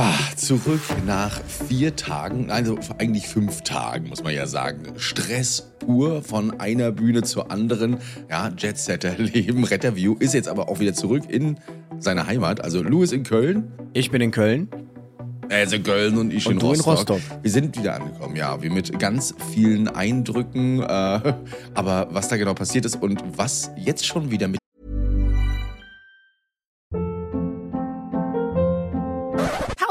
Ah, zurück nach vier Tagen, also eigentlich fünf Tagen, muss man ja sagen. Stress pur von einer Bühne zur anderen. Ja, Jetsetter-Leben, Retterview ist jetzt aber auch wieder zurück in seine Heimat. Also Louis in Köln. Ich bin in Köln. Also Köln und ich Und in, du in Rostock. Rostock. Wir sind wieder angekommen, ja, wir mit ganz vielen Eindrücken. Äh, aber was da genau passiert ist und was jetzt schon wieder mit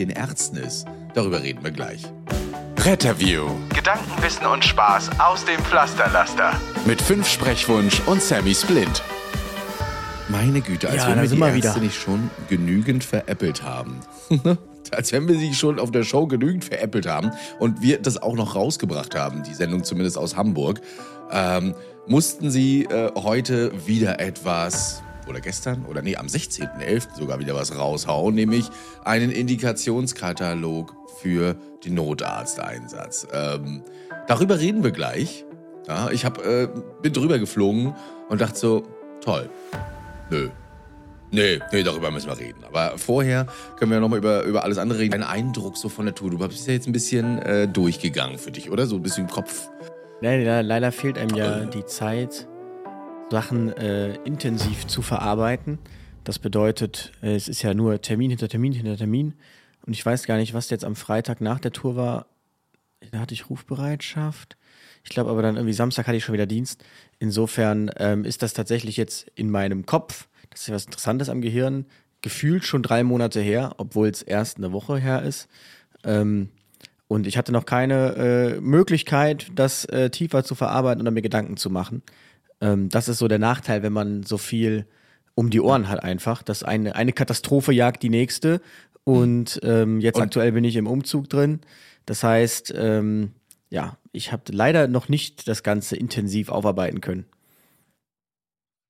den Ärzten ist. Darüber reden wir gleich. Retterview. Gedankenwissen und Spaß aus dem Pflasterlaster. Mit fünf Sprechwunsch und Sammy Splint. Meine Güte, als Ja, wenn wir sind die Ärzte wieder. nicht schon genügend veräppelt haben. als wenn wir sie schon auf der Show genügend veräppelt haben und wir das auch noch rausgebracht haben, die Sendung zumindest aus Hamburg, ähm, mussten sie äh, heute wieder etwas, oder gestern, oder nee, am 16.11. sogar wieder was raushauen, nämlich einen Indikationskatalog für den Notarzteinsatz. Ähm, darüber reden wir gleich. Ja, ich hab, äh, bin drüber geflogen und dachte so, toll, Nö. Nee, nee, darüber müssen wir reden. Aber vorher können wir nochmal über, über alles andere reden. Ein Eindruck so von der Tour. Du bist ja jetzt ein bisschen äh, durchgegangen für dich, oder? So ein bisschen im Kopf. Leider, leider fehlt einem ja die Zeit, Sachen äh, intensiv zu verarbeiten. Das bedeutet, äh, es ist ja nur Termin hinter Termin hinter Termin. Und ich weiß gar nicht, was jetzt am Freitag nach der Tour war. Da hatte ich Rufbereitschaft. Ich glaube aber dann irgendwie Samstag hatte ich schon wieder Dienst. Insofern ähm, ist das tatsächlich jetzt in meinem Kopf, das ist ja was Interessantes am Gehirn, gefühlt schon drei Monate her, obwohl es erst eine Woche her ist. Ähm, und ich hatte noch keine äh, Möglichkeit, das äh, tiefer zu verarbeiten oder mir Gedanken zu machen. Ähm, das ist so der Nachteil, wenn man so viel um die Ohren hat einfach, dass eine, eine Katastrophe jagt die nächste. Und ähm, jetzt Und- aktuell bin ich im Umzug drin. Das heißt, ähm, ja, ich habe leider noch nicht das Ganze intensiv aufarbeiten können.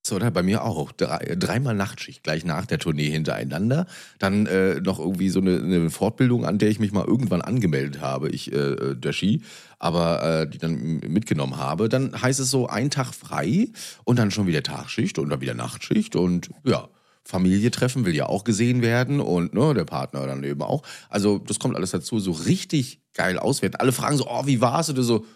So, oder? Bei mir auch. Drei, dreimal Nachtschicht gleich nach der Tournee hintereinander. Dann äh, noch irgendwie so eine, eine Fortbildung, an der ich mich mal irgendwann angemeldet habe, ich, äh, der Ski, aber äh, die dann mitgenommen habe. Dann heißt es so, ein Tag frei und dann schon wieder Tagschicht und dann wieder Nachtschicht und ja. Familie treffen will ja auch gesehen werden und ne, der Partner dann eben auch. Also das kommt alles dazu, so richtig geil auswerten. Alle fragen so, oh, wie war's? Du so,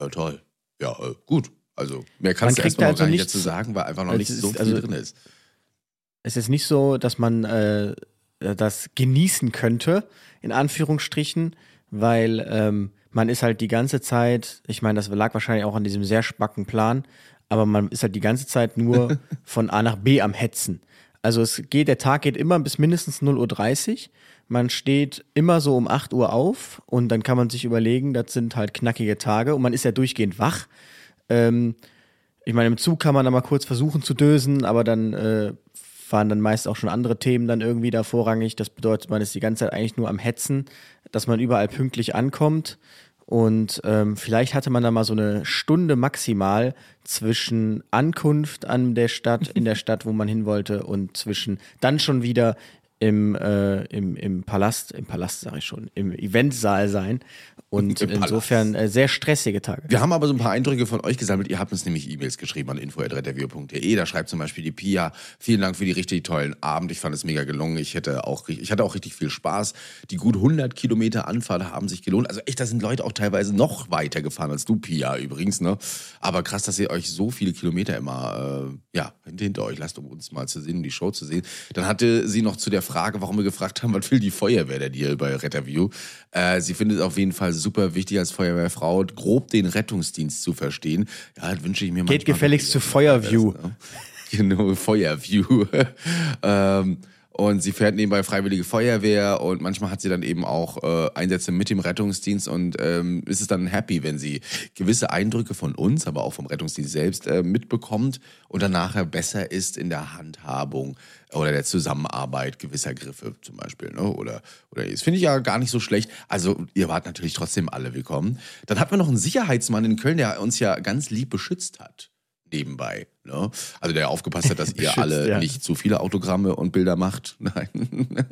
ja toll, ja äh, gut. Also mehr kannst Man du erstmal noch gar also nicht dazu sagen, weil einfach noch Es nicht so viel also- drin ist. Es ist nicht so, dass man äh, das genießen könnte, in Anführungsstrichen, weil ähm, man ist halt die ganze Zeit, ich meine, das lag wahrscheinlich auch an diesem sehr spacken Plan, aber man ist halt die ganze Zeit nur von A nach B am Hetzen. Also es geht, der Tag geht immer bis mindestens 0.30 Uhr. Man steht immer so um 8 Uhr auf und dann kann man sich überlegen, das sind halt knackige Tage und man ist ja durchgehend wach. Ähm, ich meine, im Zug kann man da mal kurz versuchen zu dösen, aber dann äh, fahren dann meist auch schon andere Themen dann irgendwie da vorrangig. Das bedeutet, man ist die ganze Zeit eigentlich nur am Hetzen, dass man überall pünktlich ankommt. Und ähm, vielleicht hatte man da mal so eine Stunde maximal zwischen Ankunft an der Stadt, in der Stadt, wo man hin wollte, und zwischen dann schon wieder im, äh, im, im Palast, im Palast sage ich schon, im Eventsaal sein. Und insofern äh, sehr stressige Tage. Wir haben aber so ein paar Eindrücke von euch gesammelt. Ihr habt uns nämlich E-Mails geschrieben an info.retterview.de. Da schreibt zum Beispiel die Pia, vielen Dank für die richtig tollen Abend. Ich fand es mega gelungen. Ich, hätte auch, ich hatte auch richtig viel Spaß. Die gut 100 Kilometer Anfahrt haben sich gelohnt. Also echt, da sind Leute auch teilweise noch weiter gefahren als du, Pia, übrigens. Ne? Aber krass, dass ihr euch so viele Kilometer immer äh, ja, hinter euch lasst, um uns mal zu sehen, die Show zu sehen. Dann hatte sie noch zu der Frage, warum wir gefragt haben, was will die Feuerwehr denn hier bei Retterview? Äh, sie findet es auf jeden Fall super wichtig als Feuerwehrfrau, grob den Rettungsdienst zu verstehen. Ja, das wünsche ich mir Geht manchmal gefälligst zu. Feuerview. Genau, Feuerview. ähm, und sie fährt nebenbei Freiwillige Feuerwehr und manchmal hat sie dann eben auch äh, Einsätze mit dem Rettungsdienst und ähm, ist es dann happy, wenn sie gewisse Eindrücke von uns, aber auch vom Rettungsdienst selbst äh, mitbekommt und dann nachher besser ist in der Handhabung oder der Zusammenarbeit gewisser Griffe zum Beispiel. Ne? Oder, oder das finde ich ja gar nicht so schlecht. Also ihr wart natürlich trotzdem alle willkommen. Dann hatten wir noch einen Sicherheitsmann in Köln, der uns ja ganz lieb beschützt hat nebenbei. Ne? Also der aufgepasst hat, dass ihr alle ja. nicht zu viele Autogramme und Bilder macht. Nein.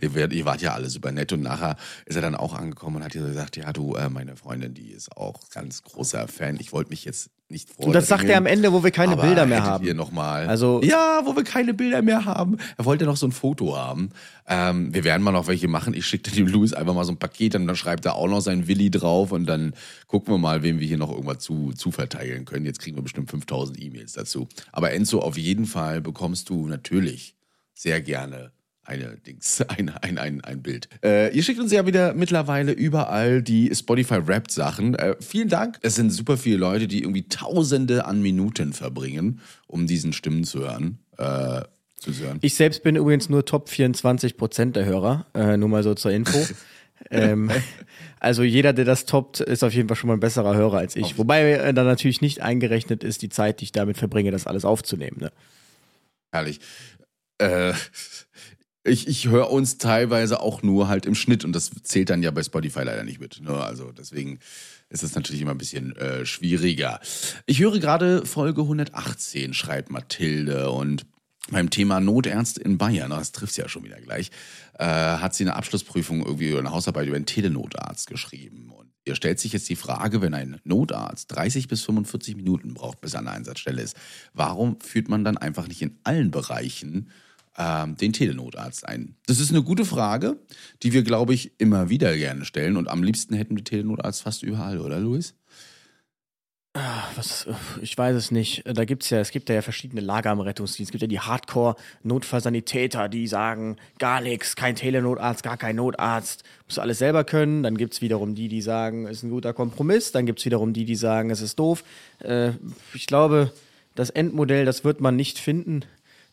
ihr, wart ja alle super nett und nachher ist er dann auch angekommen und hat gesagt, ja du, äh, meine Freundin, die ist auch ganz großer Fan. Ich wollte mich jetzt nicht vor. Und das sagt er am Ende, wo wir keine aber Bilder mehr haben. Ihr noch mal, Also- ja, wo wir keine Bilder mehr haben. Er wollte noch so ein Foto haben. Ähm, wir werden mal noch welche machen. Ich schicke dem Luis einfach mal so ein Paket und dann schreibt er auch noch seinen Willi drauf und dann gucken wir mal, wem wir hier noch irgendwas zu, zu verteilen können. Jetzt kriegen wir bestimmt 5000 E-Mails dazu. Aber Enzo, auf jeden Fall bekommst du natürlich sehr gerne eine Dings, ein, ein, ein, ein Bild. Äh, ihr schickt uns ja wieder mittlerweile überall die Spotify-Rap-Sachen. Äh, vielen Dank. Es sind super viele Leute, die irgendwie Tausende an Minuten verbringen, um diesen Stimmen zu hören. Äh, zu hören. Ich selbst bin übrigens nur Top 24 Prozent der Hörer, äh, nur mal so zur Info. ähm, also jeder, der das toppt, ist auf jeden Fall schon mal ein besserer Hörer als ich. Wobei äh, da natürlich nicht eingerechnet ist die Zeit, die ich damit verbringe, das alles aufzunehmen. Ne? Herrlich. Äh, ich ich höre uns teilweise auch nur halt im Schnitt und das zählt dann ja bei Spotify leider nicht mit. Ne? Also deswegen ist es natürlich immer ein bisschen äh, schwieriger. Ich höre gerade Folge 118, schreibt Mathilde und beim Thema Notärzte in Bayern, das trifft ja schon wieder gleich, äh, hat sie eine Abschlussprüfung irgendwie oder eine Hausarbeit über einen Telenotarzt geschrieben. Und ihr stellt sich jetzt die Frage, wenn ein Notarzt 30 bis 45 Minuten braucht, bis er an der Einsatzstelle ist, warum führt man dann einfach nicht in allen Bereichen ähm, den Telenotarzt ein? Das ist eine gute Frage, die wir, glaube ich, immer wieder gerne stellen. Und am liebsten hätten wir Telenotarzt fast überall, oder Luis? Was, ich weiß es nicht. Da gibt's ja, es gibt ja verschiedene Lager am Rettungsdienst. Es gibt ja die Hardcore-Notfallsanitäter, die sagen, gar nichts, kein Telenotarzt, gar kein Notarzt, muss alles selber können. Dann gibt's wiederum die, die sagen, es ist ein guter Kompromiss. Dann gibt's wiederum die, die sagen, es ist doof. Äh, ich glaube, das Endmodell, das wird man nicht finden.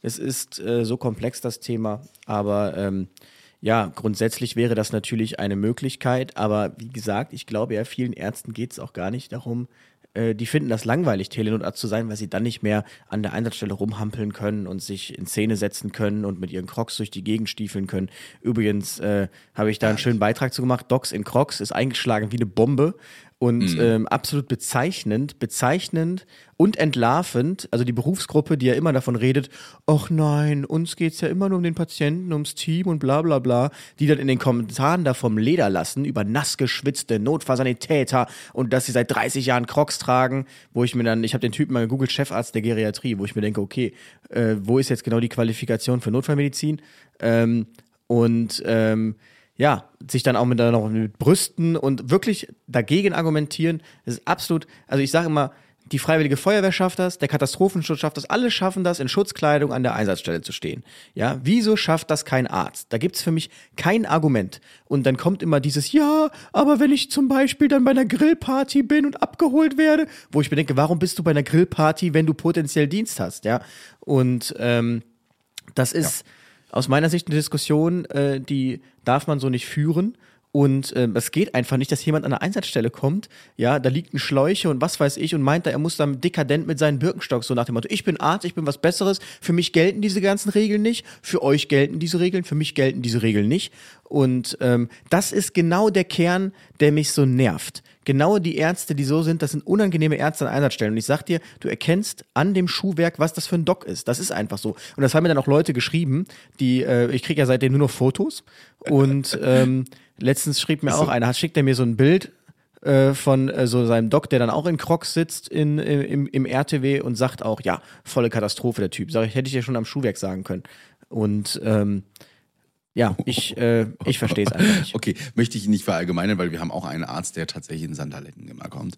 Es ist äh, so komplex, das Thema. Aber ähm, ja, grundsätzlich wäre das natürlich eine Möglichkeit. Aber wie gesagt, ich glaube ja, vielen Ärzten geht's auch gar nicht darum, äh, die finden das langweilig, Telenotarzt zu sein, weil sie dann nicht mehr an der Einsatzstelle rumhampeln können und sich in Szene setzen können und mit ihren Crocs durch die Gegend stiefeln können. Übrigens äh, habe ich da einen schönen Beitrag zu gemacht. Docs in Crocs ist eingeschlagen wie eine Bombe und ähm, absolut bezeichnend, bezeichnend und entlarvend. Also die Berufsgruppe, die ja immer davon redet, ach nein, uns geht's ja immer nur um den Patienten, ums Team und bla bla bla, die dann in den Kommentaren da vom Leder lassen über nass geschwitzte Notfallsanitäter und dass sie seit 30 Jahren Crocs tragen, wo ich mir dann, ich habe den Typen mal gegoogelt, Chefarzt der Geriatrie, wo ich mir denke, okay, äh, wo ist jetzt genau die Qualifikation für Notfallmedizin? Ähm, und ähm, ja, sich dann auch mit, dann noch mit Brüsten und wirklich dagegen argumentieren, das ist absolut, also ich sage immer, die Freiwillige Feuerwehr schafft das, der Katastrophenschutz schafft das, alle schaffen das, in Schutzkleidung an der Einsatzstelle zu stehen. Ja, wieso schafft das kein Arzt? Da gibt's für mich kein Argument. Und dann kommt immer dieses, ja, aber wenn ich zum Beispiel dann bei einer Grillparty bin und abgeholt werde, wo ich mir denke, warum bist du bei einer Grillparty, wenn du potenziell Dienst hast, ja? Und ähm, das ist aus meiner Sicht eine Diskussion, äh, die darf man so nicht führen. Und ähm, es geht einfach nicht, dass jemand an eine Einsatzstelle kommt, ja, da liegt ein Schläuche und was weiß ich und meint, da, er muss dann dekadent mit seinen Birkenstock so nach dem Motto, ich bin Arzt, ich bin was Besseres, für mich gelten diese ganzen Regeln nicht, für euch gelten diese Regeln, für mich gelten diese Regeln nicht. Und ähm, das ist genau der Kern, der mich so nervt. Genau die Ärzte, die so sind, das sind unangenehme Ärzte an Einsatzstellen. Und ich sag dir, du erkennst an dem Schuhwerk, was das für ein Doc ist. Das ist einfach so. Und das haben mir dann auch Leute geschrieben, die, äh, ich kriege ja seitdem nur noch Fotos. Und ähm, letztens schrieb mir auch einer, hat- schickt er mir so ein Bild äh, von äh, so seinem Doc, der dann auch in Crocs sitzt in, im, im RTW und sagt auch, ja, volle Katastrophe der Typ. Sag ich, hätte ich ja schon am Schuhwerk sagen können. Und ähm, ja, ich, äh, ich verstehe es einfach nicht. Okay, möchte ich nicht verallgemeinern, weil wir haben auch einen Arzt, der tatsächlich in Sandaletten immer kommt.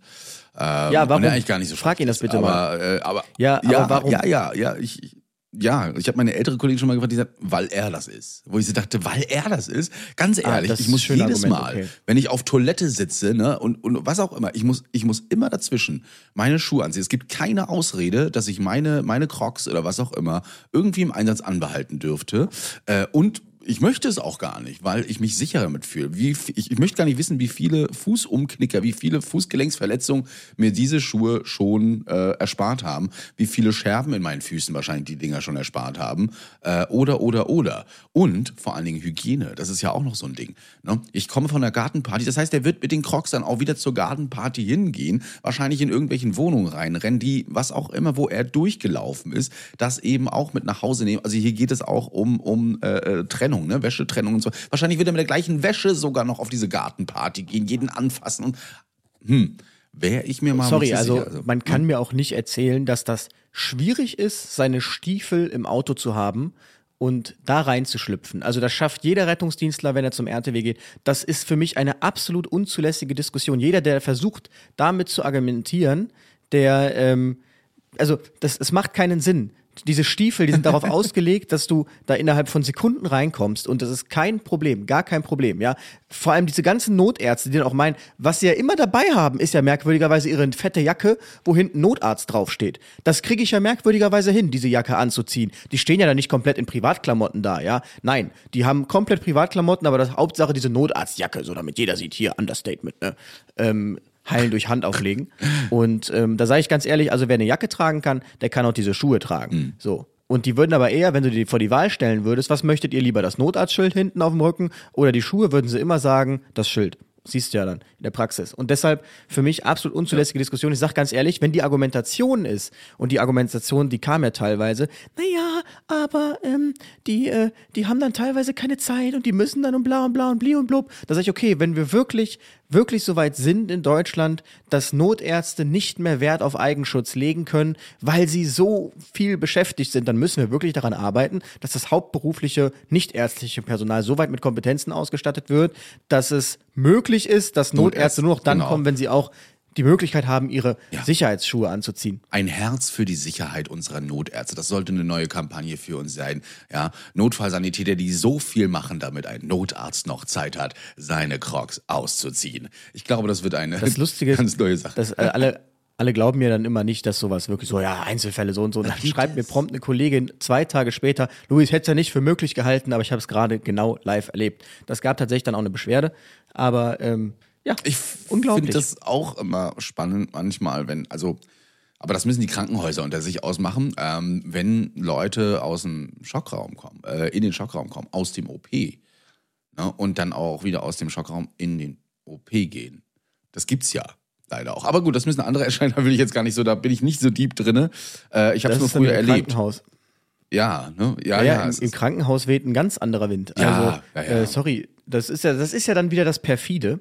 Ähm, Ja, warum? Und der eigentlich gar nicht so Frag ihn das bitte aber, mal. Äh, aber Ja, aber ja, warum? Ja, ja, ja, ich, ich ja, ich habe meine ältere Kollegin schon mal gefragt, die sagt, weil er das ist. Wo ich so dachte, weil er das ist. Ganz Ah, ehrlich, das ich muss jedes Argument, Mal, okay. wenn ich auf Toilette sitze, ne, und, und was auch immer, ich muss, ich muss immer dazwischen meine Schuhe anziehen. Es gibt keine Ausrede, dass ich meine, meine Crocs oder was auch immer irgendwie im Einsatz anbehalten dürfte. Äh, und ich möchte es auch gar nicht, weil ich mich sicher damit fühle. Wie, f- ich, ich möchte gar nicht wissen, wie viele Fußumknicker, wie viele Fußgelenksverletzungen mir diese Schuhe schon äh, erspart haben, wie viele Scherben in meinen Füßen wahrscheinlich die Dinger schon erspart haben. Äh, oder, oder, oder. Und vor allen Dingen Hygiene, das ist ja auch noch so ein Ding. Ne? Ich komme von der Gartenparty, das heißt, er wird mit den Crocs dann auch wieder zur Gartenparty hingehen, wahrscheinlich in irgendwelchen Wohnungen reinrennen, die, was auch immer, wo er durchgelaufen ist, das eben auch mit nach Hause nehmen. Also hier geht es auch um, um äh, äh, Trennung, ne? Wäschetrennung und so. Wahrscheinlich wird er mit der gleichen Wäsche sogar noch auf diese Gartenparty gehen, jeden anfassen und hm, wäre ich mir mal Sorry, also sicher. man kann mir auch nicht erzählen, dass das schwierig ist, seine Stiefel im Auto zu haben und da reinzuschlüpfen. Also das schafft jeder Rettungsdienstler, wenn er zum RTW geht. Das ist für mich eine absolut unzulässige Diskussion. Jeder, der versucht, damit zu argumentieren, der, ähm, also das, es macht keinen Sinn. Diese Stiefel, die sind darauf ausgelegt, dass du da innerhalb von Sekunden reinkommst und das ist kein Problem, gar kein Problem, ja. Vor allem diese ganzen Notärzte, die dann auch meinen, was sie ja immer dabei haben, ist ja merkwürdigerweise ihre fette Jacke, wo hinten Notarzt draufsteht. Das kriege ich ja merkwürdigerweise hin, diese Jacke anzuziehen. Die stehen ja dann nicht komplett in Privatklamotten da, ja. Nein, die haben komplett Privatklamotten, aber das Hauptsache diese Notarztjacke, so damit jeder sieht, hier, Understatement, ne. Ähm, heilen durch Hand auflegen. Und ähm, da sage ich ganz ehrlich, also wer eine Jacke tragen kann, der kann auch diese Schuhe tragen. So. Und die würden aber eher, wenn du die vor die Wahl stellen würdest, was möchtet ihr lieber, das Notarztschild hinten auf dem Rücken oder die Schuhe, würden sie immer sagen, das Schild. Siehst du ja dann in der Praxis. Und deshalb für mich absolut unzulässige Diskussion. Ich sage ganz ehrlich, wenn die Argumentation ist, und die Argumentation, die kam ja teilweise, naja, aber ähm, die, äh, die haben dann teilweise keine Zeit und die müssen dann und bla und bla und bli und blub. Da sage ich, okay, wenn wir wirklich, wirklich so weit sind in Deutschland, dass Notärzte nicht mehr Wert auf Eigenschutz legen können, weil sie so viel beschäftigt sind, dann müssen wir wirklich daran arbeiten, dass das hauptberufliche, nichtärztliche Personal so weit mit Kompetenzen ausgestattet wird, dass es möglich ist, dass Notärzte nur noch dann genau. kommen, wenn sie auch die Möglichkeit haben, ihre Ja. Sicherheitsschuhe anzuziehen. Ein Herz für die Sicherheit unserer Notärzte. Das sollte eine neue Kampagne für uns sein. Ja, Notfallsanitäter, die so viel machen, damit ein Notarzt noch Zeit hat, seine Crocs auszuziehen. Ich glaube, das wird eine Das Lustige ganz neue Sache. dass äh, alle, alle glauben mir dann immer nicht, dass sowas wirklich so, ja, Einzelfälle so und so. Dann schreibt mir prompt eine Kollegin zwei Tage später, Luis, hätte es ja nicht für möglich gehalten, aber ich habe es gerade genau live erlebt. Das gab tatsächlich dann auch eine Beschwerde, aber ähm, ja, Ich finde das auch immer spannend manchmal, wenn, also, aber das müssen die Krankenhäuser unter sich ausmachen, ähm, wenn Leute aus dem Schockraum kommen, äh, in den Schockraum kommen, aus dem OP, ne, und dann auch wieder aus dem Schockraum in den OP gehen. Das gibt's ja leider auch. Aber gut, das müssen andere erscheinen, da will ich jetzt gar nicht so, da bin ich nicht so deep drinne. Äh, ich habe es nur früher im erlebt. Krankenhaus. Ja, ne? Ja, Ja, ja. ja, im, im Krankenhaus weht ein ganz anderer Wind. Ja, also, ja, ja. Äh, sorry, das ist ja, das ist ja dann wieder das perfide.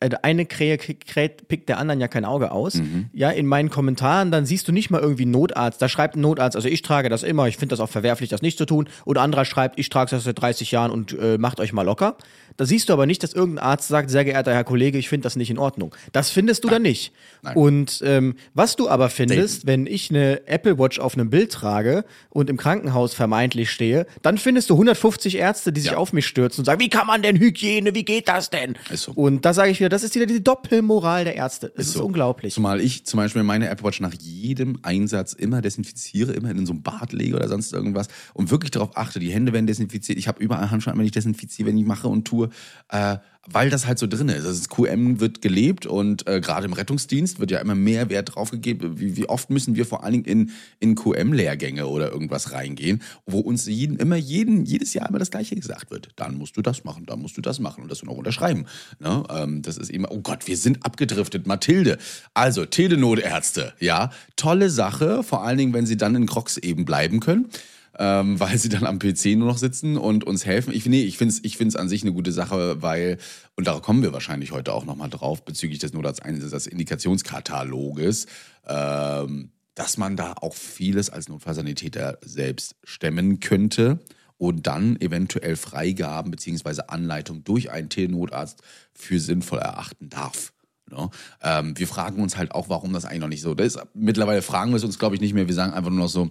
Äh, Eine Krähe kräht, pickt der anderen ja kein Auge aus. Mhm. Ja, in meinen Kommentaren, dann siehst du nicht mal irgendwie Notarzt. Da schreibt ein Notarzt, also ich trage das immer, ich finde das auch verwerflich, das nicht zu tun. Oder anderer schreibt, ich trage das seit 30 Jahren und äh, macht euch mal locker. Da siehst du aber nicht, dass irgendein Arzt sagt, sehr geehrter Herr Kollege, ich finde das nicht in Ordnung. Das findest du dann nicht. Nein. Und ähm, was du aber findest, wenn ich eine Apple Watch auf einem Bild trage und im Krankenhaus vermeintlich stehe, dann findest du 150 Ärzte, die sich Ja. auf mich stürzen und sagen, wie kann man denn Hygiene, wie geht das denn? Ist so. Und da sage ich wieder, das ist wieder die Doppelmoral der Ärzte. Es ist, so. unglaublich. Zumal ich zum Beispiel meine Apple Watch nach jedem Einsatz immer desinfiziere, immer in so ein Bad lege oder sonst irgendwas und wirklich darauf achte, die Hände werden desinfiziert. Ich habe überall Handschuhe, wenn ich desinfiziere, wenn ich mache und tue, äh, weil das halt so drin ist. Also das QM wird gelebt und äh, gerade im Rettungsdienst wird ja immer mehr Wert drauf gegeben. Wie, wie oft müssen wir vor allen Dingen in, in QM-Lehrgänge oder irgendwas reingehen, wo uns jeden, immer jeden, jedes Jahr immer das Gleiche gesagt wird. Dann musst du das machen, dann musst du das machen und das noch unterschreiben. Ne? Ähm, das ist eben, oh Gott, wir sind abgedriftet. Mathilde. Also, Telenotärzte, ja. Tolle Sache, vor allen Dingen, wenn sie dann in Crocs eben bleiben können. Ähm, weil sie dann am PC nur noch sitzen und uns helfen. Ich, nee, ich finde es ich an sich eine gute Sache, weil, und da kommen wir wahrscheinlich heute auch nochmal drauf, bezüglich des Notarzteinsatzes, Indikationskataloges, ähm, dass man da auch vieles als Notfallsanitäter selbst stemmen könnte und dann eventuell Freigaben beziehungsweise Anleitung durch einen Telenotarzt für sinnvoll erachten darf. Ne? Ähm, wir fragen uns halt auch, warum das eigentlich noch nicht so ist. Mittlerweile fragen wir es uns, glaube ich, nicht mehr. Wir sagen einfach nur noch so,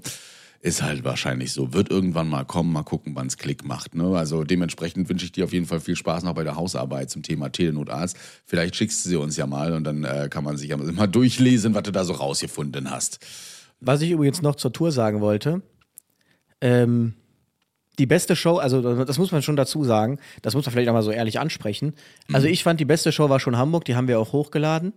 ist halt wahrscheinlich so. Wird irgendwann mal kommen, mal gucken, wann es Klick macht. Ne? Also dementsprechend wünsche ich dir auf jeden Fall viel Spaß noch bei der Hausarbeit zum Thema Telenotarzt. Vielleicht schickst du sie uns ja mal und dann äh, kann man sich ja mal durchlesen, was du da so rausgefunden hast. Was ich übrigens noch zur Tour sagen wollte, ähm, die beste Show, also das muss man schon dazu sagen, das muss man vielleicht auch mal so ehrlich ansprechen. Also ich fand, die beste Show war schon Hamburg, die haben wir auch hochgeladen.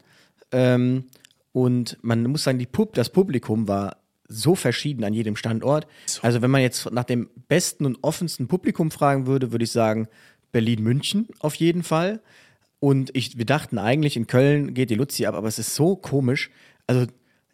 Ähm, und man muss sagen, die Pub, das Publikum war so verschieden an jedem Standort. Also wenn man jetzt nach dem besten und offensten Publikum fragen würde, würde ich sagen Berlin-München auf jeden Fall. Und ich, wir dachten eigentlich, in Köln geht die Luzi ab, aber es ist so komisch. Also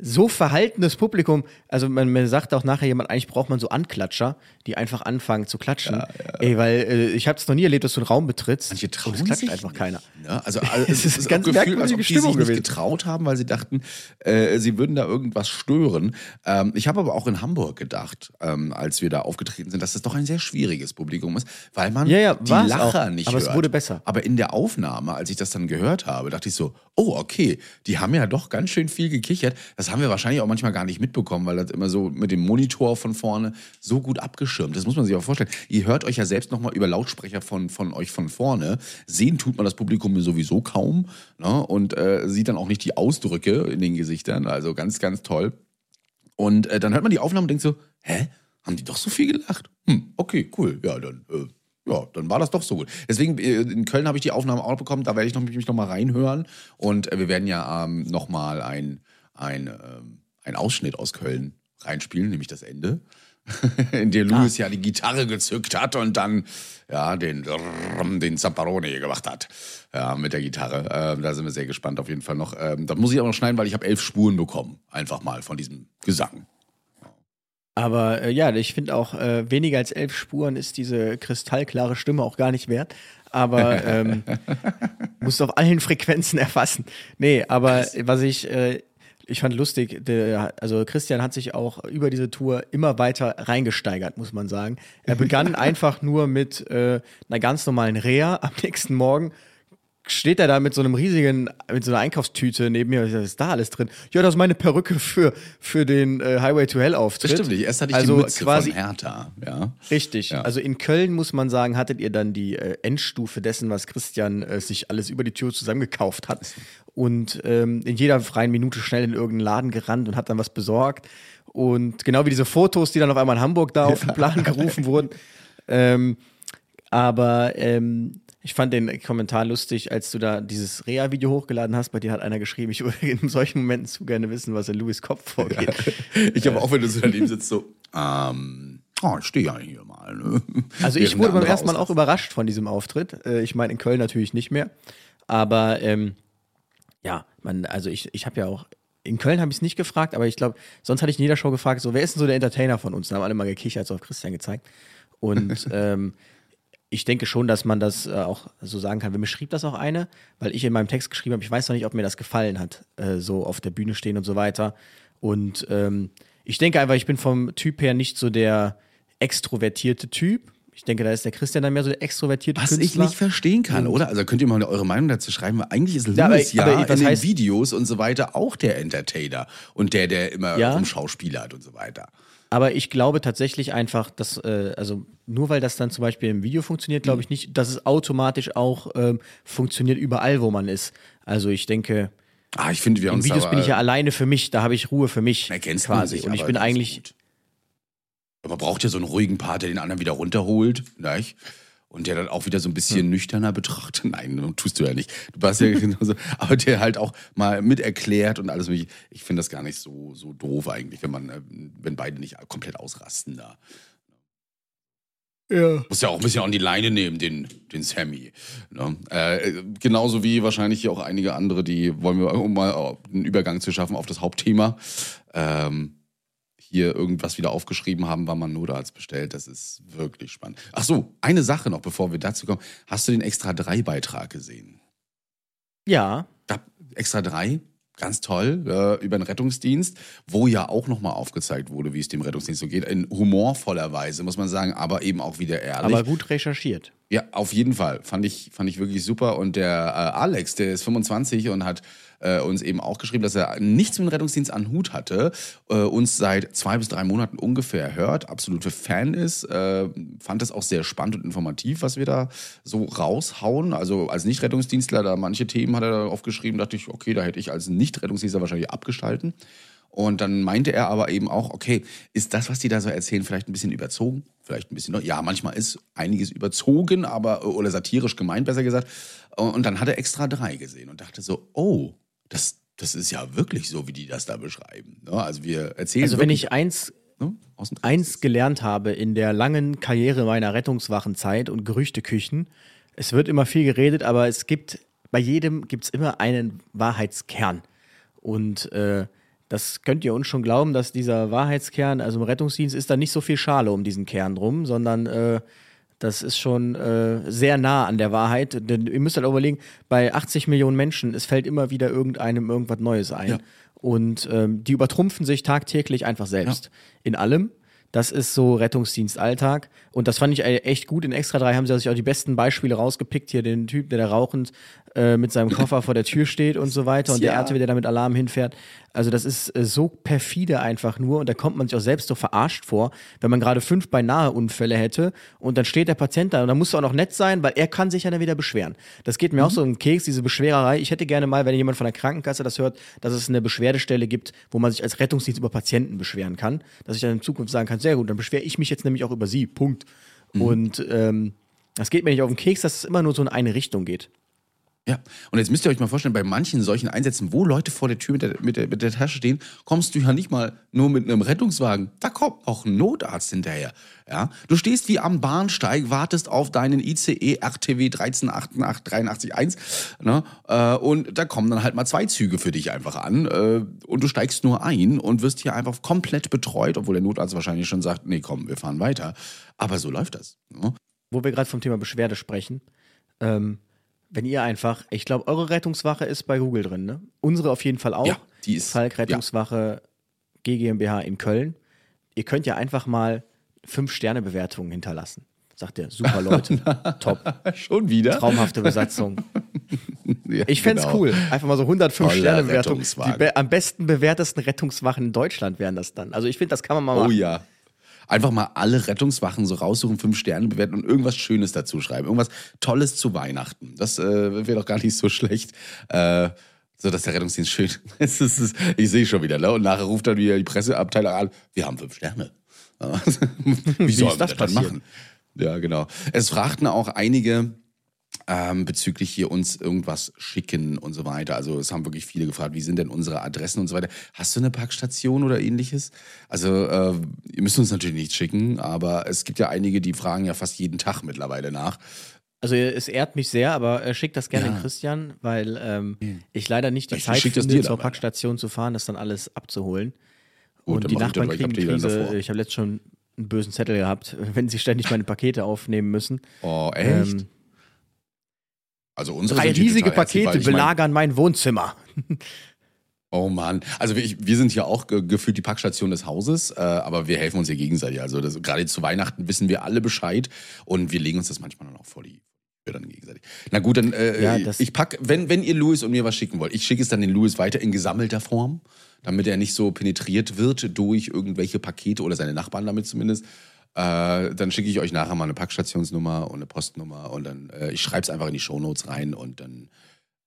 so verhaltenes Publikum. Also man, man sagt auch nachher jemand, eigentlich braucht man so Anklatscher, die einfach anfangen zu klatschen. Ja, ja. Ey, weil äh, ich habe es noch nie erlebt, dass du einen Raum betrittst. Manche trauen und es klatscht sich einfach nicht, keiner. Ne? Also, also Es ist es ganz Gefühl, merkwürdige als ob die Stimmung sich nicht gewesen. getraut haben, weil sie dachten, äh, sie würden da irgendwas stören. Ähm, ich habe aber auch in Hamburg gedacht, ähm, als wir da aufgetreten sind, dass das doch ein sehr schwieriges Publikum ist, weil man Ja, die Lacher auch. nicht Aber es hört. wurde besser. Aber in der Aufnahme, als ich das dann gehört habe, dachte ich so, oh, okay, die haben ja doch ganz schön viel gekichert. Das haben wir wahrscheinlich auch manchmal gar nicht mitbekommen, weil das immer so mit dem Monitor von vorne so gut abgeschirmt. Das muss man sich auch vorstellen. Ihr hört euch ja selbst nochmal über Lautsprecher von, von euch von vorne. Sehen tut man das Publikum sowieso kaum. Ne? Und äh, sieht dann auch nicht die Ausdrücke in den Gesichtern. Also ganz, ganz toll. Und äh, dann hört man die Aufnahme und denkt so, hä? Haben die doch so viel gelacht? Hm, okay, cool. Ja, dann, äh, ja, dann war das doch so gut. Deswegen, äh, in Köln habe ich die Aufnahme auch bekommen, da werde ich noch, mich noch mal reinhören. Und äh, wir werden ja ähm, noch mal ein, ein, ähm, ein Ausschnitt aus Köln reinspielen, nämlich das Ende. in der Louis ja die Gitarre gezückt hat und dann ja den den Zapparone gemacht hat ja mit der Gitarre. Ähm, da sind wir sehr gespannt auf jeden Fall noch. Ähm, das muss ich auch noch schneiden, weil ich habe elf Spuren bekommen, einfach mal von diesem Gesang. Aber äh, ja, ich finde auch, äh, weniger als elf Spuren ist diese kristallklare Stimme auch gar nicht wert. Aber ähm, musst auf allen Frequenzen erfassen. Nee, aber was ich, äh, ich fand lustig, der, also Christian hat sich auch über diese Tour immer weiter reingesteigert, muss man sagen. Er begann einfach nur mit äh, einer ganz normalen Reha am nächsten Morgen steht er da mit so einem riesigen, mit so einer Einkaufstüte neben mir. Was ist da alles drin? Ja, das ist meine Perücke für, für den äh, Highway to Hell Auftritt. Stimmt nicht. Erst hatte ich also die Mütze quasi von Hertha. Ja. Richtig. Ja. Also in Köln muss man sagen, hattet ihr dann die äh, Endstufe dessen, was Christian äh, sich alles über die Tür zusammengekauft hat. Und ähm, in jeder freien Minute schnell in irgendeinen Laden gerannt und hat dann was besorgt. Und genau wie diese Fotos, die dann auf einmal in Hamburg da auf den Plan gerufen wurden. Ähm, aber ähm, ich fand den Kommentar lustig, als du da dieses Rea-Video hochgeladen hast. Bei dir hat einer geschrieben, ich würde in solchen Momenten zu gerne wissen, was in Louis Kopf vorgeht. Ich habe auch, wenn du so daneben sitzt, so, ähm, oh, ich stehe ja hier mal. Ne? Also ich wurde beim ersten Mal auch überrascht von diesem Auftritt. Äh, Ich meine, in Köln natürlich nicht mehr. Aber ähm, ja, man, also ich, ich habe ja auch, in Köln habe ich es nicht gefragt, aber ich glaube, sonst hatte ich in jeder Show gefragt, so, wer ist denn so der Entertainer von uns? Da haben alle mal gekichert, so auf Christian gezeigt. Und ähm, ich denke schon, dass man das äh, auch so sagen kann. Mir schrieb das auch eine, weil ich in meinem Text geschrieben habe, ich weiß noch nicht, ob mir das gefallen hat, äh, so auf der Bühne stehen und so weiter. Und ähm, ich denke einfach, ich bin vom Typ her nicht so der extrovertierte Typ. Ich denke, da ist der Christian dann mehr so der extrovertierte Was ich Künstler. nicht verstehen kann, oder? Also könnt ihr mal eure Meinung dazu schreiben, weil eigentlich ist Louis Ja, aber- ja, aber in den heißt- Videos und so weiter auch der Entertainer und der, der immer Ja. rumschauspielert und so weiter. Aber ich glaube tatsächlich einfach, dass, äh, also nur weil das dann zum Beispiel im Video funktioniert, glaube ich nicht, dass es automatisch auch ähm, funktioniert überall, wo man ist. Also ich denke, Ah, ich finde, wir haben in Videos aber, bin ich ja alleine für mich, da habe ich Ruhe für mich ergänzt quasi. sich Und ich bin eigentlich, gut. Man braucht ja so einen ruhigen Part, der den anderen wieder runterholt, nicht? Und der dann auch wieder so ein bisschen nüchterner betrachtet. Nein, tust du ja nicht. Du warst ja genauso. Aber der halt auch mal mit erklärt und alles mögliche. Ich finde das gar nicht so, so doof eigentlich, wenn man, äh, wenn beide nicht komplett ausrasten da. ja. Muss ja auch ein bisschen an die Leine nehmen, den, den Sammy. Ne? Äh, genauso wie wahrscheinlich hier auch einige andere, die wollen wir, um mal einen Übergang zu schaffen auf das Hauptthema, ähm, hier irgendwas wieder aufgeschrieben haben, war man Notarzt bestellt. Das ist wirklich spannend. Ach so, eine Sache noch, bevor wir dazu kommen. Hast du den Extra 3 Beitrag gesehen? ja, Da, Extra 3, ganz toll, äh, über den Rettungsdienst, wo ja auch nochmal aufgezeigt wurde, wie es dem Rettungsdienst so geht. In humorvoller Weise, muss man sagen, aber eben auch wieder ehrlich. aber gut recherchiert. Ja, auf jeden Fall. Fand ich, fand ich wirklich super. Und der äh, Alex, der ist 25 und hat äh, uns eben auch geschrieben, dass er nichts mit dem Rettungsdienst an Hut hatte, äh, uns seit zwei bis drei Monaten ungefähr hört, absolute Fan ist, äh, fand es auch sehr spannend und informativ, was wir da so raushauen. Also als Nicht-Rettungsdienstler, da manche Themen hat er aufgeschrieben, dachte ich, okay, da hätte ich als Nicht-Rettungsdienstler wahrscheinlich abgestalten. Und dann meinte er aber eben auch, okay, ist das, was die da so erzählen, vielleicht ein bisschen überzogen? Vielleicht ein bisschen, ja, manchmal ist einiges überzogen, aber, oder satirisch gemeint, besser gesagt. Und dann hat er extra drei gesehen und dachte so, oh, das, das ist ja wirklich so, wie die das da beschreiben. Ne? Also wir erzählen. Also wenn ich eins, ne, eins gelernt habe in der langen Karriere meiner Rettungswachenzeit und Gerüchteküchen, es wird immer viel geredet, aber es gibt, bei jedem gibt es immer einen Wahrheitskern. Und äh, das könnt ihr uns schon glauben, dass dieser Wahrheitskern, also im Rettungsdienst ist da nicht so viel Schale um diesen Kern drum, sondern äh, das ist schon äh, sehr nah an der Wahrheit. Denn ihr müsst halt überlegen, bei 80 Millionen Menschen, es fällt immer wieder irgendeinem irgendwas Neues ein. Ja. Und ähm, die übertrumpfen sich tagtäglich einfach selbst. In allem. Das ist so Rettungsdienstalltag. Und das fand ich e- echt gut. In Extra 3 haben sie sich auch die besten Beispiele rausgepickt. Hier den Typ, der da rauchend äh, mit seinem Koffer vor der Tür steht und so weiter. Und der Ja. RTW, der da mit Alarm hinfährt. Also das ist äh, so perfide einfach nur. Und da kommt man sich auch selbst so verarscht vor, wenn man gerade fünf beinahe Unfälle hätte. Und dann steht der Patient da. Und dann musst du auch noch nett sein, weil er kann sich ja dann wieder beschweren. Das geht mir auch so im Keks, diese Beschwererei. Ich hätte gerne mal, wenn jemand von der Krankenkasse das hört, dass es eine Beschwerdestelle gibt, wo man sich als Rettungsdienst über Patienten beschweren kann. Dass ich dann in Zukunft sagen kann, sehr gut, dann beschwere ich mich jetzt nämlich auch über sie. Punkt. Und ähm, das geht mir nicht auf den Keks, dass es immer nur so in eine Richtung geht. Ja, und jetzt müsst ihr euch mal vorstellen, bei manchen solchen Einsätzen, wo Leute vor der Tür mit der, mit der, mit der Tasche stehen, kommst du ja nicht mal nur mit einem Rettungswagen. Da kommt auch ein Notarzt hinterher. Ja, du stehst wie am Bahnsteig, wartest auf deinen ICE RTW 1388131, ne? Äh, und da kommen dann halt mal zwei Züge für dich einfach an äh, und du steigst nur ein und wirst hier einfach komplett betreut, obwohl der Notarzt wahrscheinlich schon sagt, nee, komm, wir fahren weiter. Aber so läuft das. Ne? wo wir gerade vom Thema Beschwerde sprechen, ähm, wenn ihr einfach, ich glaube, eure Rettungswache ist bei Google drin, ne? Unsere auf jeden Fall auch. Ja, die ist- Falk Rettungswache GmbH in Köln. Ihr könnt ja einfach mal fünf Sterne Bewertungen hinterlassen. Sagt ihr, super Leute, top, Schon wieder? traumhafte Besatzung. Ja, Ich fänd's genau. cool. Einfach mal so 105 Toller Sterne Bewertungen. Be am besten bewertesten Rettungswachen in Deutschland wären das dann. Also ich finde, das kann man mal Oh machen. ja. Einfach mal alle Rettungswachen so raussuchen, fünf Sterne bewerten und irgendwas Schönes dazu schreiben. Irgendwas Tolles zu Weihnachten. Das äh, wäre doch gar nicht so schlecht. Äh, so dass der Rettungsdienst schön. Ist, ich sehe schon wieder, ne? Und nachher ruft dann wieder die Presseabteilung an, wir haben fünf Sterne. Ja. Wie, sollen ist das wir dann machen? Ja, genau. Es fragten auch einige, ähm, bezüglich hier uns irgendwas schicken und so weiter. Also es haben wirklich viele gefragt, wie sind denn unsere Adressen und so weiter. Hast du eine Packstation oder ähnliches? Also äh, ihr müsst uns natürlich nichts schicken, aber es gibt ja einige, die fragen ja fast jeden Tag mittlerweile nach. Also es ehrt mich sehr, aber äh, schickt das gerne Ja. an Christian, weil ähm, ich leider nicht die Ich Zeit finde, zur Packstation zu fahren, das dann alles abzuholen. Gut, und die ich Nachbarn kriegen Abträge Krise. Ich habe letztens schon einen bösen Zettel gehabt, wenn sie ständig meine Pakete aufnehmen müssen. Oh, echt? Ähm, also unsere drei hier riesige Pakete weil ich mein- belagern mein Wohnzimmer. Oh Mann. Also wir, wir sind ja auch ge gefühlt die Packstation des Hauses, äh, aber wir helfen uns hier gegenseitig. Also das, gerade zu Weihnachten wissen wir alle Bescheid und wir legen uns das manchmal dann auch vor die Tür dann gegenseitig. Na gut, dann äh, Ja, ich pack, wenn, wenn ihr Louis und mir was schicken wollt, ich schicke es dann den Louis weiter in gesammelter Form, damit er nicht so penetriert wird durch irgendwelche Pakete oder seine Nachbarn damit zumindest. Äh, dann schicke ich euch nachher mal eine Packstationsnummer und eine Postnummer und dann äh, ich schreibe es einfach in die Shownotes rein und dann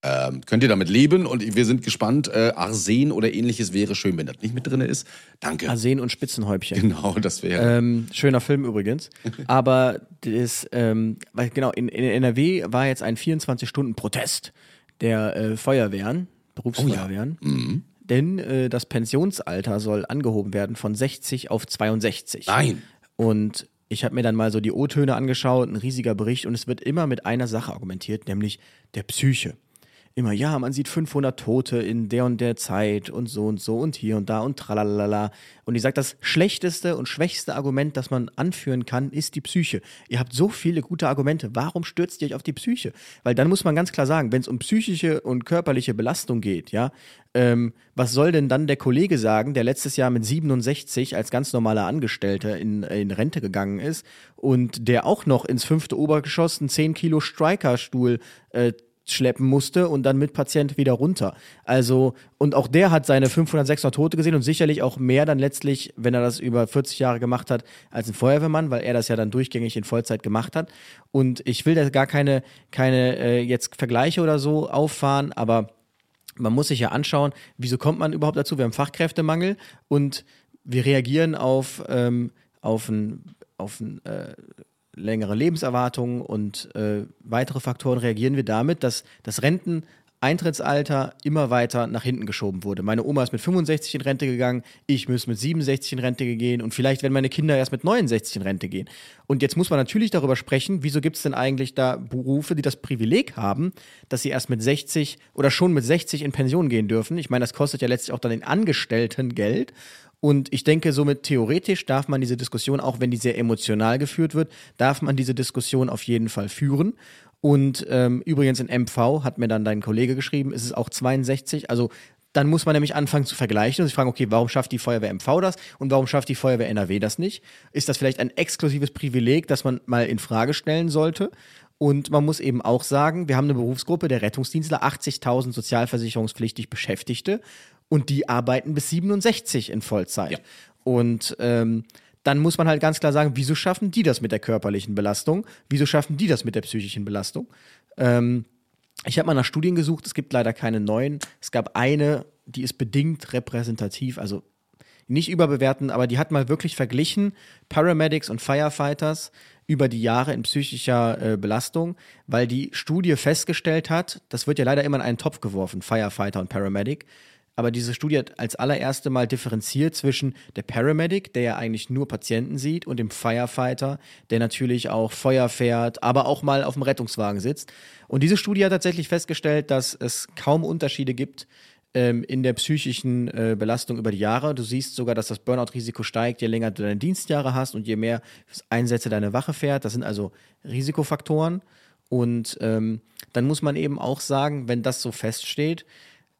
ähm, könnt ihr damit leben und wir sind gespannt. Äh, Arsen oder ähnliches wäre schön, wenn das nicht mit drin ist. Danke. Arsen und Spitzenhäubchen. Genau, das wäre. Ähm, schöner Film übrigens. Aber das, ähm, genau, in, in NRW war jetzt ein 24-Stunden-Protest der äh, Feuerwehren, Berufsfeuerwehren. Mhm. Denn äh, das Pensionsalter soll angehoben werden von 60 auf 62. Nein. Und ich habe mir dann mal so die O-Töne angeschaut, ein riesiger Bericht, und es wird immer mit einer Sache argumentiert, nämlich der Psyche. Immer, ja, man sieht 500 Tote in der und der Zeit und so und so und hier und da und tralalala. Und ich sage, das schlechteste und schwächste Argument, das man anführen kann, ist die Psyche. Ihr habt so viele gute Argumente. Warum stürzt ihr euch auf die Psyche? Weil dann muss man ganz klar sagen, wenn es um psychische und körperliche Belastung geht, ja, ähm, was soll denn dann der Kollege sagen, der letztes Jahr mit 67 als ganz normaler Angestellter in, in Rente gegangen ist und der auch noch ins fünfte Obergeschoss einen 10 Kilo Striker-Stuhl äh, hochschleppen musste und dann mit Patient wieder runter. Also, und auch der hat seine 500, 600 Tote gesehen und sicherlich auch mehr dann letztlich, wenn er das über 40 Jahre gemacht hat, als ein Feuerwehrmann, weil er das ja dann durchgängig in Vollzeit gemacht hat. Und ich will da gar keine, keine äh, jetzt Vergleiche oder so auffahren, aber man muss sich ja anschauen, wieso kommt man überhaupt dazu? Wir haben Fachkräftemangel und wir reagieren auf, ähm, auf ein, auf ein äh, längere Lebenserwartung und äh, weitere Faktoren reagieren wir damit, dass das Renteneintrittsalter immer weiter nach hinten geschoben wurde. Meine Oma ist mit 65 in Rente gegangen, ich muss mit 67 in Rente gehen und vielleicht werden meine Kinder erst mit 69 in Rente gehen. Und jetzt muss man natürlich darüber sprechen, wieso gibt es denn eigentlich da Berufe, die das Privileg haben, dass sie erst mit 60 oder schon mit 60 in Pension gehen dürfen. Ich meine, das kostet ja letztlich auch dann den Angestellten Geld. Und ich denke, somit theoretisch darf man diese Diskussion, auch wenn die sehr emotional geführt wird, darf man diese Diskussion auf jeden Fall führen. Und ähm, übrigens in MV hat mir dann dein Kollege geschrieben, ist es auch 62. Also dann muss man nämlich anfangen zu vergleichen und sich fragen, okay, warum schafft die Feuerwehr MV das und warum schafft die Feuerwehr NRW das nicht? Ist das vielleicht ein exklusives Privileg, das man mal in Frage stellen sollte? Und man muss eben auch sagen, wir haben eine Berufsgruppe der Rettungsdienstler, 80.000 sozialversicherungspflichtig Beschäftigte und die arbeiten bis 67 in Vollzeit. Ja. Und ähm, dann muss man halt ganz klar sagen, wieso schaffen die das mit der körperlichen Belastung? Wieso schaffen die das mit der psychischen Belastung? Ähm, ich habe mal nach Studien gesucht, es gibt leider keine neuen. Es gab eine, die ist bedingt repräsentativ, also nicht überbewerten, aber die hat mal wirklich verglichen Paramedics und Firefighters über die Jahre in psychischer äh, Belastung, weil die Studie festgestellt hat, das wird ja leider immer in einen Topf geworfen, Firefighter und Paramedic, aber diese Studie hat als allererste Mal differenziert zwischen der Paramedic, der ja eigentlich nur Patienten sieht, und dem Firefighter, der natürlich auch Feuer fährt, aber auch mal auf dem Rettungswagen sitzt. Und diese Studie hat tatsächlich festgestellt, dass es kaum Unterschiede gibt ähm, in der psychischen äh, Belastung über die Jahre. Du siehst sogar, dass das Burnout-Risiko steigt, je länger du deine Dienstjahre hast und je mehr Einsätze deine Wache fährt. Das sind also Risikofaktoren. Und ähm, dann muss man eben auch sagen, wenn das so feststeht,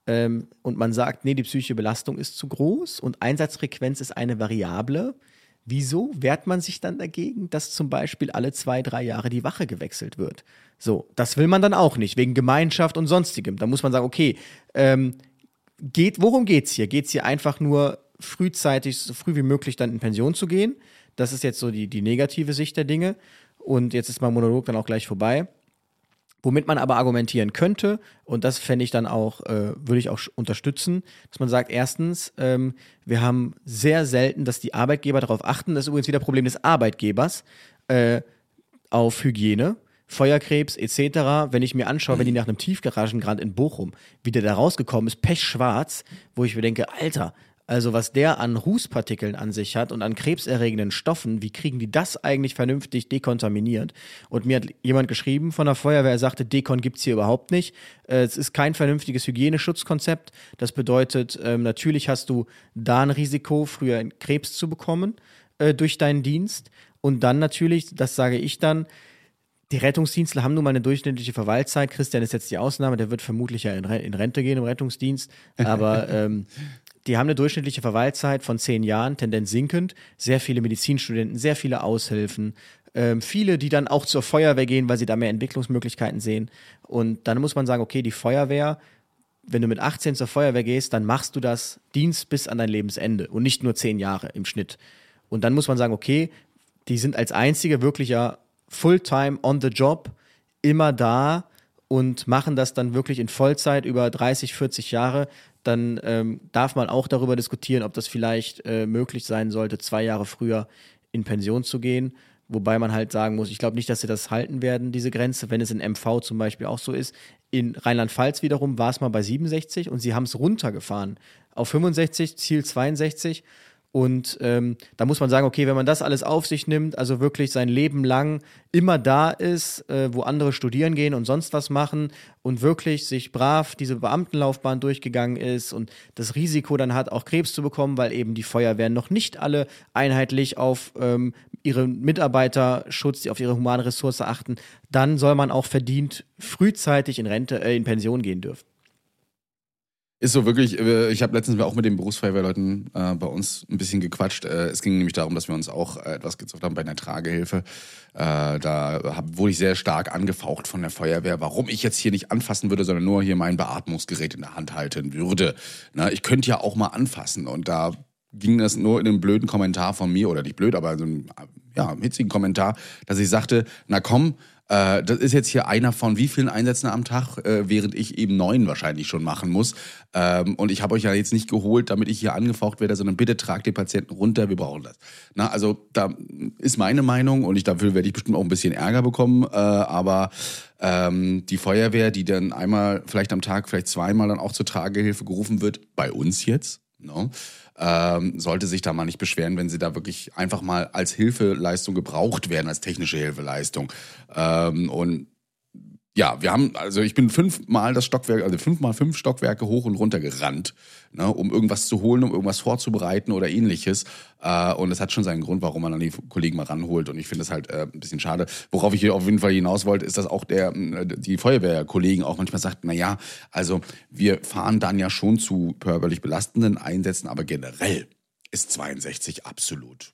ähm, und man sagt, nee, die psychische Belastung ist zu groß und Einsatzfrequenz ist eine Variable, wieso wehrt man sich dann dagegen, dass zum Beispiel alle zwei, drei Jahre die Wache gewechselt wird? So, das will man dann auch nicht, wegen Gemeinschaft und sonstigem. Da muss man sagen, okay, ähm, geht, worum geht's hier? Geht's hier einfach nur frühzeitig, so früh wie möglich dann in Pension zu gehen? Das ist jetzt so die, die negative Sicht der Dinge. Und jetzt ist mein Monolog dann auch gleich vorbei. Womit man aber argumentieren könnte, und das fände ich dann auch, äh, würde ich auch unterstützen, dass man sagt, erstens, ähm, wir haben sehr selten, dass die Arbeitgeber darauf achten, das ist übrigens wieder Problem des Arbeitgebers, äh, auf Hygiene. Feuerkrebs etc., wenn ich mir anschaue, wenn die nach einem Tiefgaragengrand in Bochum, wie der da rausgekommen ist, pechschwarz, wo ich mir denke, Alter, also was der an Rußpartikeln an sich hat und an krebserregenden Stoffen, wie kriegen die das eigentlich vernünftig dekontaminiert? Und mir hat jemand geschrieben von der Feuerwehr, er sagte, Dekon gibt's hier überhaupt nicht. Äh, es ist kein vernünftiges Hygieneschutzkonzept. Das bedeutet, ähm, natürlich hast du da ein Risiko, früher Krebs zu bekommen äh, durch deinen Dienst. Und dann natürlich, das sage ich dann, die Rettungsdienstler haben nun mal eine durchschnittliche Verweilzeit. Christian ist jetzt die Ausnahme, der wird vermutlich ja in, Rente gehen im Rettungsdienst. Aber ähm, die haben eine durchschnittliche Verweilzeit von zehn Jahren, Tendenz sinkend. Sehr viele Medizinstudenten, sehr viele Aushilfen, ähm, viele, die dann auch zur Feuerwehr gehen, weil sie da mehr Entwicklungsmöglichkeiten sehen. Und dann muss man sagen, okay, die Feuerwehr, wenn du mit 18 zur Feuerwehr gehst, dann machst du das Dienst bis an dein Lebensende und nicht nur zehn Jahre im Schnitt. Und dann muss man sagen, okay, die sind als einzige wirklich ja Fulltime on the job, immer da und machen das dann wirklich in Vollzeit über 30, 40 Jahre dann ähm, darf man auch darüber diskutieren, ob das vielleicht äh, möglich sein sollte, zwei Jahre früher in Pension zu gehen. Wobei man halt sagen muss, ich glaube nicht, dass sie das halten werden, diese Grenze, wenn es in MV zum Beispiel auch so ist. In Rheinland-Pfalz wiederum war es mal bei 67 und sie haben es runtergefahren auf 65, Ziel 62. Und ähm, da muss man sagen, okay, wenn man das alles auf sich nimmt, also wirklich sein Leben lang immer da ist, äh, wo andere studieren gehen und sonst was machen und wirklich sich brav diese Beamtenlaufbahn durchgegangen ist und das Risiko dann hat, auch Krebs zu bekommen, weil eben die Feuerwehren noch nicht alle einheitlich auf ähm, ihre Mitarbeiterschutz, auf ihre humane Ressource achten, dann soll man auch verdient frühzeitig in Rente, äh, in Pension gehen dürfen. Ist so wirklich, äh, ich habe letztens auch mit den Berufsfeuerwehrleuten äh, bei uns ein bisschen gequatscht. Äh, es ging nämlich darum, dass wir uns auch äh, etwas gezofft haben bei einer Tragehilfe. Äh, da hab, wurde ich sehr stark angefaucht von der Feuerwehr, warum ich jetzt hier nicht anfassen würde, sondern nur hier mein Beatmungsgerät in der Hand halten würde. Na, ich könnte ja auch mal anfassen. Und da ging das nur in einem blöden Kommentar von mir, oder nicht blöd, aber so ein ja, hitzigen Kommentar, dass ich sagte, na komm, äh, das ist jetzt hier einer von wie vielen Einsätzen am Tag, äh, während ich eben neun wahrscheinlich schon machen muss. Ähm, und ich habe euch ja jetzt nicht geholt, damit ich hier angefaucht werde, sondern bitte tragt den Patienten runter, wir brauchen das. Na, also da ist meine Meinung und ich dafür werde ich bestimmt auch ein bisschen Ärger bekommen, äh, aber ähm, die Feuerwehr, die dann einmal vielleicht am Tag, vielleicht zweimal dann auch zur Tragehilfe gerufen wird, bei uns jetzt, no? Ähm, sollte sich da mal nicht beschweren, wenn sie da wirklich einfach mal als Hilfeleistung gebraucht werden, als technische Hilfeleistung. Ähm, und ja, wir haben, also ich bin fünfmal das Stockwerk, also fünfmal fünf Stockwerke hoch und runter gerannt, ne, um irgendwas zu holen, um irgendwas vorzubereiten oder ähnliches. Äh, und es hat schon seinen Grund, warum man dann die Kollegen mal ranholt. Und ich finde das halt äh, ein bisschen schade. Worauf ich hier auf jeden Fall hinaus wollte, ist, dass auch der, äh, die Feuerwehrkollegen auch manchmal sagt, na ja, also wir fahren dann ja schon zu körperlich belastenden Einsätzen, aber generell ist 62 absolut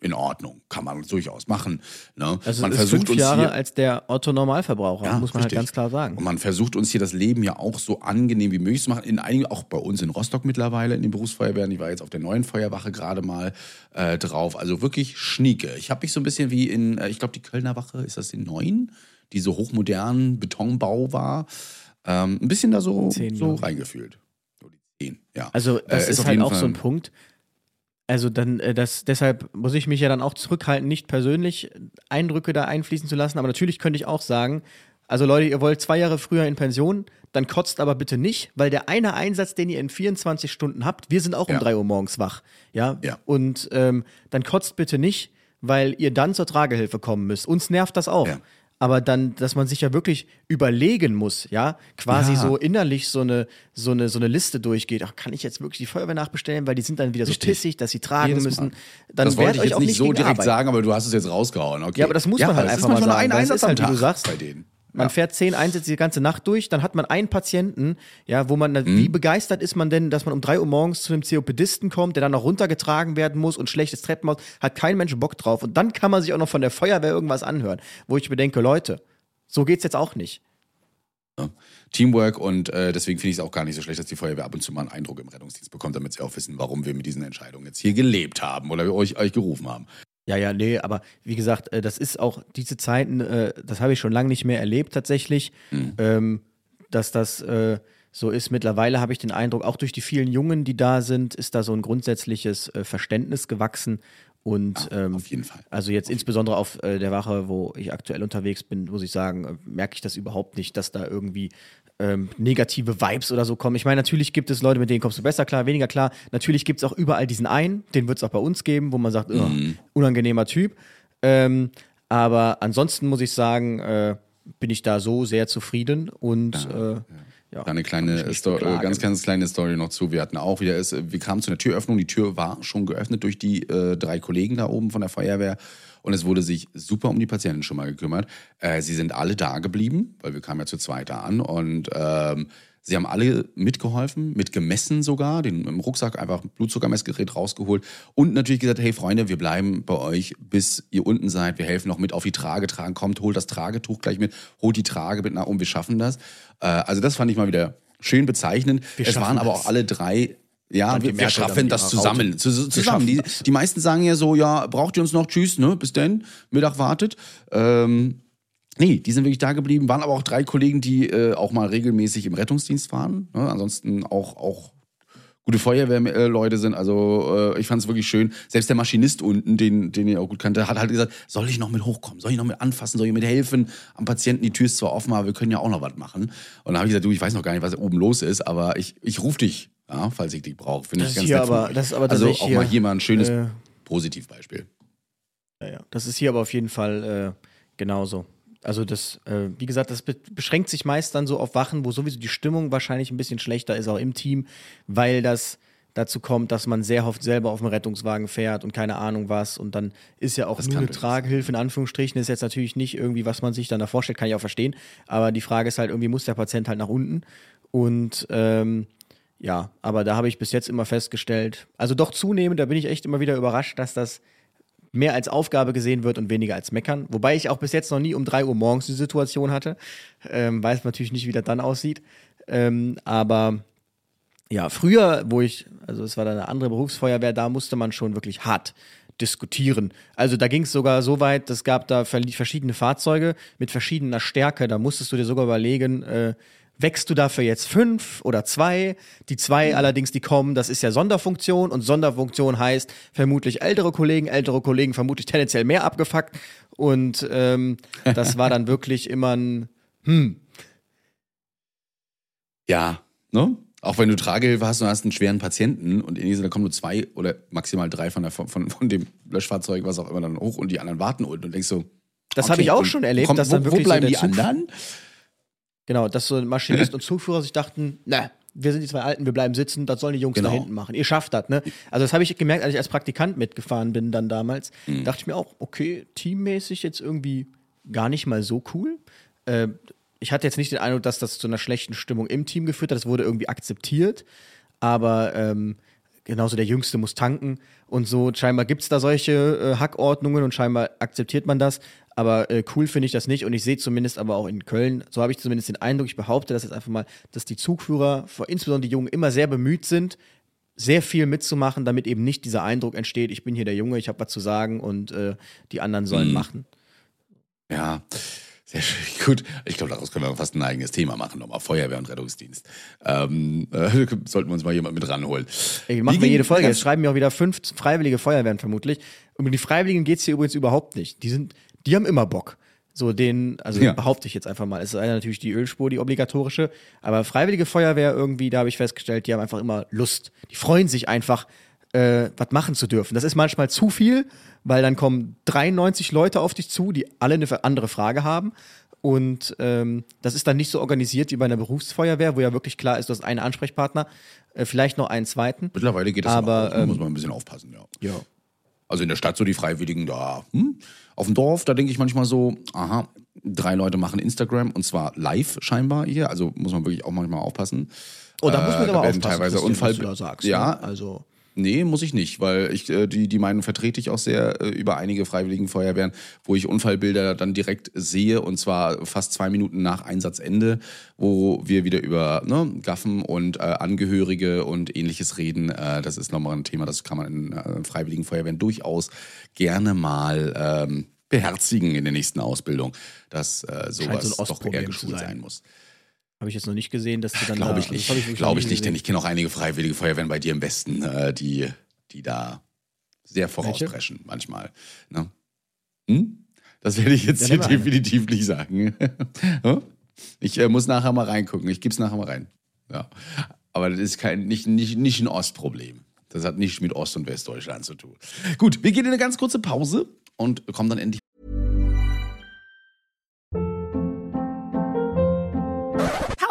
in Ordnung, kann man durchaus machen. Ne? Also man es ist versucht fünf uns Jahre hier, als der Otto Normalverbraucher, Ja, muss man richtig. halt ganz klar sagen. und man versucht uns hier das Leben ja auch so angenehm wie möglich zu machen. In einigen, auch bei uns in Rostock mittlerweile, in den Berufsfeuerwehren. Ich war jetzt auf der neuen Feuerwache gerade mal äh, drauf. Also wirklich schnieke. Ich habe mich so ein bisschen wie in, äh, ich glaube, die Kölner Wache, ist das die neun? Die so hochmodernen Betonbau war. Ähm, ein bisschen da so, Zehn, so glaub ich. reingefühlt. So die zehn, ja. Also das Äh, ist, auf halt auch so ein Fall- Punkt. Also dann, äh, das, deshalb muss ich mich ja dann auch zurückhalten, nicht persönlich Eindrücke da einfließen zu lassen. Aber natürlich könnte ich auch sagen, also Leute, ihr wollt zwei Jahre früher in Pension, dann kotzt aber bitte nicht, weil der eine Einsatz, den ihr in 24 Stunden habt, wir sind auch um Ja. drei Uhr morgens wach. Ja. Ja. Und ähm, dann kotzt bitte nicht, weil ihr dann zur Tragehilfe kommen müsst. Uns nervt das auch. Ja. Aber dann, dass man sich ja wirklich überlegen muss, ja, quasi Ja. so innerlich so eine, so eine, so eine Liste durchgeht. Ach, kann ich jetzt wirklich die Feuerwehr nachbestellen, weil die sind dann wieder so Richtig. pissig, dass sie tragen Jedes müssen. Mal. Dann das wollte ich jetzt auch nicht so direkt Arbeit. sagen, aber du hast es jetzt rausgehauen. Okay. Ja, aber das muss man halt einfach mal sagen, ein Einsatz ist halt, am wie du Tag sagst, bei denen. Man fährt zehn Einsätze die ganze Nacht durch, dann hat man einen Patienten, ja, wo man, Mhm. wie begeistert ist man denn, dass man um drei Uhr morgens zu einem COPDisten kommt, der dann noch runtergetragen werden muss und schlechtes Treppenhaus, hat kein Mensch Bock drauf. Und dann kann man sich auch noch von der Feuerwehr irgendwas anhören, wo ich mir denke, Leute, so geht's jetzt auch nicht. Teamwork und äh, deswegen finde ich es auch gar nicht so schlecht, dass die Feuerwehr ab und zu mal einen Eindruck im Rettungsdienst bekommt, damit sie auch wissen, warum wir mit diesen Entscheidungen jetzt hier gelebt haben oder wir euch, euch gerufen haben. Ja, ja, nee, aber wie gesagt, äh, das ist auch diese Zeiten, äh, das habe ich schon lange nicht mehr erlebt tatsächlich, ähm, dass das äh, so ist. Mittlerweile habe ich den Eindruck, auch durch die vielen Jungen, die da sind, ist da so ein grundsätzliches Verständnis gewachsen. Und ähm, auf jeden Fall. Also jetzt insbesondere auf der Wache, wo ich aktuell unterwegs bin, muss ich sagen, merke ich das überhaupt nicht, dass da irgendwie ähm, negative Vibes oder so kommen. Ich meine, natürlich gibt es Leute, mit denen kommst du besser klar, weniger klar. Natürlich gibt es auch überall diesen einen, den wird es auch bei uns geben, wo man sagt, oh, unangenehmer Typ. Ähm, aber ansonsten muss ich sagen, äh, bin ich da so sehr zufrieden und äh, ja, Da eine kleine nicht Sto äh, ganz, ganz kleine Story noch zu. Wir hatten auch wieder, es, wir kamen zu einer Türöffnung, die Tür war schon geöffnet durch die äh, drei Kollegen da oben von der Feuerwehr und es wurde sich super um die Patienten schon mal gekümmert. Äh, sie sind alle da geblieben, weil wir kamen ja zu zweit da an und ähm, sie haben alle mitgeholfen, mitgemessen sogar, den im Rucksack einfach ein Blutzuckermessgerät rausgeholt und natürlich gesagt, hey Freunde, wir bleiben bei euch, bis ihr unten seid. Wir helfen noch mit auf die Trage tragen. Kommt, holt das Tragetuch gleich mit, holt die Trage mit nach oben, wir schaffen das. Äh, also das fand ich mal wieder schön bezeichnend. Wir es waren aber das. auch alle drei ja, Dann wir, wir schaffen das zusammen. Zu, zusammen. Die, die meisten sagen ja so, ja, braucht ihr uns noch? Tschüss, ne? Bis denn. Mittag wartet. Ähm, nee, die sind wirklich da geblieben. Waren aber auch drei Kollegen, die äh, auch mal regelmäßig im Rettungsdienst waren. Ne? Ansonsten auch, auch gute Feuerwehrleute sind. Also äh, ich fand es wirklich schön. Selbst der Maschinist unten, den, den ich auch gut kannte, hat halt gesagt, soll ich noch mit hochkommen? Soll ich noch mit anfassen? Soll ich mit helfen? Am Patienten, die Tür ist zwar offen, aber wir können ja auch noch was machen. Und dann habe ich gesagt, du, ich weiß noch gar nicht, was oben los ist, aber ich, ich rufe dich, ja, falls ich dich brauche. Finde ich ganz hier nett aber- das ist aber Also auch mal hier, mal ein schönes äh, Positivbeispiel. Ja, ja. Das ist hier aber auf jeden Fall äh, genauso. Also das, äh, wie gesagt, das be beschränkt sich meist dann so auf Wachen, wo sowieso die Stimmung wahrscheinlich ein bisschen schlechter ist, auch im Team, weil das dazu kommt, dass man sehr oft selber auf dem Rettungswagen fährt und keine Ahnung was und dann ist ja auch Das nur eine Tragehilfe in Anführungsstrichen, ist jetzt natürlich nicht irgendwie, was man sich dann da vorstellt, kann ich auch verstehen, aber die Frage ist halt, irgendwie muss der Patient halt nach unten und ähm, ja, aber da habe ich bis jetzt immer festgestellt, also doch zunehmend, da bin ich echt immer wieder überrascht, dass das mehr als Aufgabe gesehen wird und weniger als meckern. Wobei ich auch bis jetzt noch nie um 3 Uhr morgens die Situation hatte. Ähm, weiß natürlich nicht, wie das dann aussieht. Ähm, aber ja, früher, wo ich, also es war dann eine andere Berufsfeuerwehr, da musste man schon wirklich hart diskutieren. Also da ging es sogar so weit, es gab da verschiedene Fahrzeuge mit verschiedener Stärke. Da musstest du dir sogar überlegen, äh, wächst du dafür jetzt fünf oder zwei? Die zwei mhm. allerdings, die kommen, das ist ja Sonderfunktion und Sonderfunktion heißt vermutlich ältere Kollegen, ältere Kollegen vermutlich tendenziell mehr abgefuckt. Und ähm, das war dann wirklich immer ein Hm. Ja, ne? Auch wenn du Tragehilfe hast und hast einen schweren Patienten und in diesem da kommen nur zwei oder maximal drei von, der, von, von dem Löschfahrzeug, was auch immer, dann hoch und die anderen warten unten und denkst so. Das okay, habe ich auch schon erlebt, kommt, dass dann wo, wirklich wo bleiben so die anderen? Genau, dass so Maschinist und Zugführer sich dachten, na, wir sind die zwei Alten, wir bleiben sitzen, das sollen die Jungs genau. da hinten machen. Ihr schafft das, ne? Also das habe ich gemerkt, als ich als Praktikant mitgefahren bin dann damals. Mhm. Dachte ich mir auch, okay, teammäßig jetzt irgendwie gar nicht mal so cool. Äh, ich hatte jetzt nicht den Eindruck, dass das zu einer schlechten Stimmung im Team geführt hat. Das wurde irgendwie akzeptiert. Aber ähm, genauso der Jüngste muss tanken und so. Scheinbar gibt es da solche äh, Hackordnungen und scheinbar akzeptiert man das. Aber äh, cool finde ich das nicht. Und ich sehe zumindest aber auch in Köln, so habe ich zumindest den Eindruck, ich behaupte das jetzt einfach mal, dass die Zugführer, insbesondere die Jungen, immer sehr bemüht sind, sehr viel mitzumachen, damit eben nicht dieser Eindruck entsteht, ich bin hier der Junge, ich habe was zu sagen und äh, die anderen sollen mhm. machen. Ja. Sehr schön, gut. Ich glaube, daraus können wir fast ein eigenes Thema machen, nochmal Feuerwehr und Rettungsdienst. Ähm, äh, sollten wir uns mal jemand mit ranholen. Ey, machen wir jede Folge. Jetzt schreiben mir auch wieder fünf freiwillige Feuerwehren vermutlich. Um die Freiwilligen geht es hier übrigens überhaupt nicht. Die sind, die haben immer Bock. So den, also ja. behaupte ich jetzt einfach mal. Es ist natürlich die Ölspur, die obligatorische. Aber freiwillige Feuerwehr irgendwie, da habe ich festgestellt, die haben einfach immer Lust. Die freuen sich einfach, äh, was machen zu dürfen. Das ist manchmal zu viel, weil dann kommen 93 Leute auf dich zu, die alle eine andere Frage haben. Und ähm, das ist dann nicht so organisiert wie bei einer Berufsfeuerwehr, wo ja wirklich klar ist, du hast einen Ansprechpartner, äh, vielleicht noch einen zweiten. Mittlerweile geht das aber, auch, ähm, muss man ein bisschen aufpassen, ja. ja. Also in der Stadt so die Freiwilligen da. Hm? Auf dem Dorf, da denke ich manchmal so, aha, drei Leute machen Instagram und zwar live scheinbar hier. Also muss man wirklich auch manchmal aufpassen. Oh, da muss man äh, aber aufpassen, teilweise Unfall. Was du da sagst, ja, ne? also Nee, muss ich nicht, weil ich äh, die, die Meinung vertrete ich auch sehr äh, über einige freiwilligen Feuerwehren, wo ich Unfallbilder dann direkt sehe und zwar fast zwei Minuten nach Einsatzende, wo wir wieder über ne, Gaffen und äh, Angehörige und ähnliches reden. Äh, das ist nochmal ein Thema, das kann man in äh, freiwilligen Feuerwehren durchaus gerne mal ähm, beherzigen in der nächsten Ausbildung, dass äh, sowas so doch eher geschult sein. sein muss. Habe ich jetzt noch nicht gesehen, dass du dann. Glaube ich nicht. Also Glaube ich nicht, denn ich kenne auch einige freiwillige Feuerwehren bei dir im Westen, äh, die, die da sehr vorauspreschen manchmal. Ne? Hm? Das werde ich jetzt ja, hier definitiv nicht sagen. ich äh, muss nachher mal reingucken. Ich gebe es nachher mal rein. Ja. Aber das ist kein, nicht, nicht, nicht ein Ostproblem. Das hat nichts mit Ost- und Westdeutschland zu tun. Gut, wir gehen in eine ganz kurze Pause und kommen dann endlich.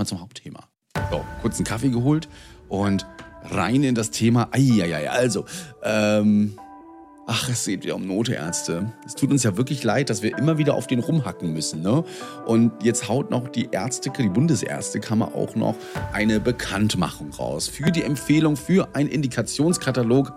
Mal zum Hauptthema. So, kurz einen Kaffee geholt und rein in das Thema. Eieiei, also, ähm, ach, es geht wieder um Notärzte. Es tut uns ja wirklich leid, dass wir immer wieder auf den rumhacken müssen. Ne? Und jetzt haut noch die Ärzte, die Bundesärztekammer auch noch eine Bekanntmachung raus für die Empfehlung für einen Indikationskatalog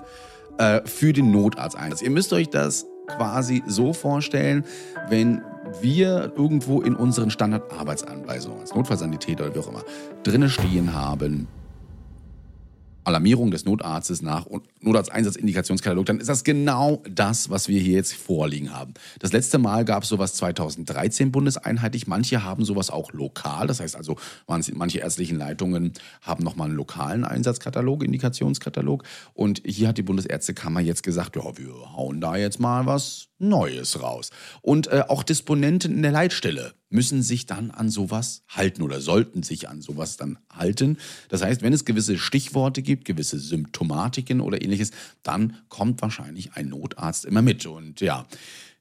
äh, für den Notarzteinsatz. Ihr müsst euch das quasi so vorstellen, wenn wir irgendwo in unseren Standardarbeitsanweisungen als Notfallsanitäter oder wie auch immer drinne stehen haben, Alarmierung des Notarztes nach Notarzteinsatzindikationskatalog, dann ist das genau das, was wir hier jetzt vorliegen haben. Das letzte Mal gab es sowas 2013 bundeseinheitlich. Manche haben sowas auch lokal. Das heißt also, manche ärztlichen Leitungen haben nochmal einen lokalen Einsatzkatalog, Indikationskatalog. Und hier hat die Bundesärztekammer jetzt gesagt, ja, wir hauen da jetzt mal was Neues raus. Und äh, auch Disponenten in der Leitstelle müssen sich dann an sowas halten oder sollten sich an sowas dann halten. Das heißt, wenn es gewisse Stichworte gibt, gewisse Symptomatiken oder ähnliches, dann kommt wahrscheinlich ein Notarzt immer mit. Und ja,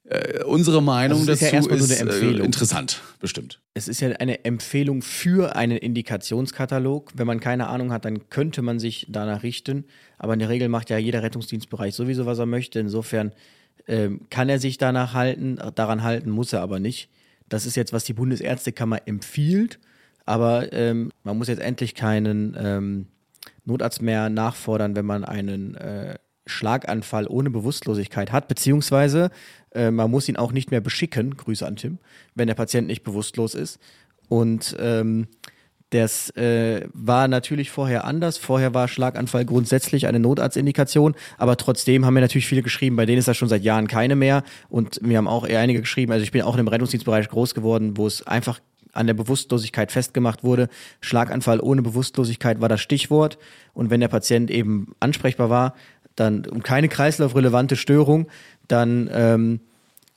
äh, unsere Meinung Also es ist ja dazu ist, eine äh, Empfehlung. interessant, bestimmt. Es ist ja eine Empfehlung für einen Indikationskatalog. Wenn man keine Ahnung hat, dann könnte man sich danach richten. Aber in der Regel macht ja jeder Rettungsdienstbereich sowieso, was er möchte. Insofern ähm, kann er sich danach halten, daran halten, muss er aber nicht. Das ist jetzt, was die Bundesärztekammer empfiehlt. Aber ähm, man muss jetzt endlich keinen ähm, Notarzt mehr nachfordern, wenn man einen äh, Schlaganfall ohne Bewusstlosigkeit hat, beziehungsweise äh, man muss ihn auch nicht mehr beschicken, Grüße an Tim, wenn der Patient nicht bewusstlos ist. Und ähm, das äh, war natürlich vorher anders. Vorher war Schlaganfall grundsätzlich eine Notarztindikation, aber trotzdem haben mir natürlich viele geschrieben, bei denen ist das schon seit Jahren keine mehr. Und mir haben auch eher einige geschrieben, also ich bin auch im Rettungsdienstbereich groß geworden, wo es einfach an der Bewusstlosigkeit festgemacht wurde. Schlaganfall ohne Bewusstlosigkeit war das Stichwort. Und wenn der Patient eben ansprechbar war, dann um keine kreislaufrelevante Störung, dann ähm,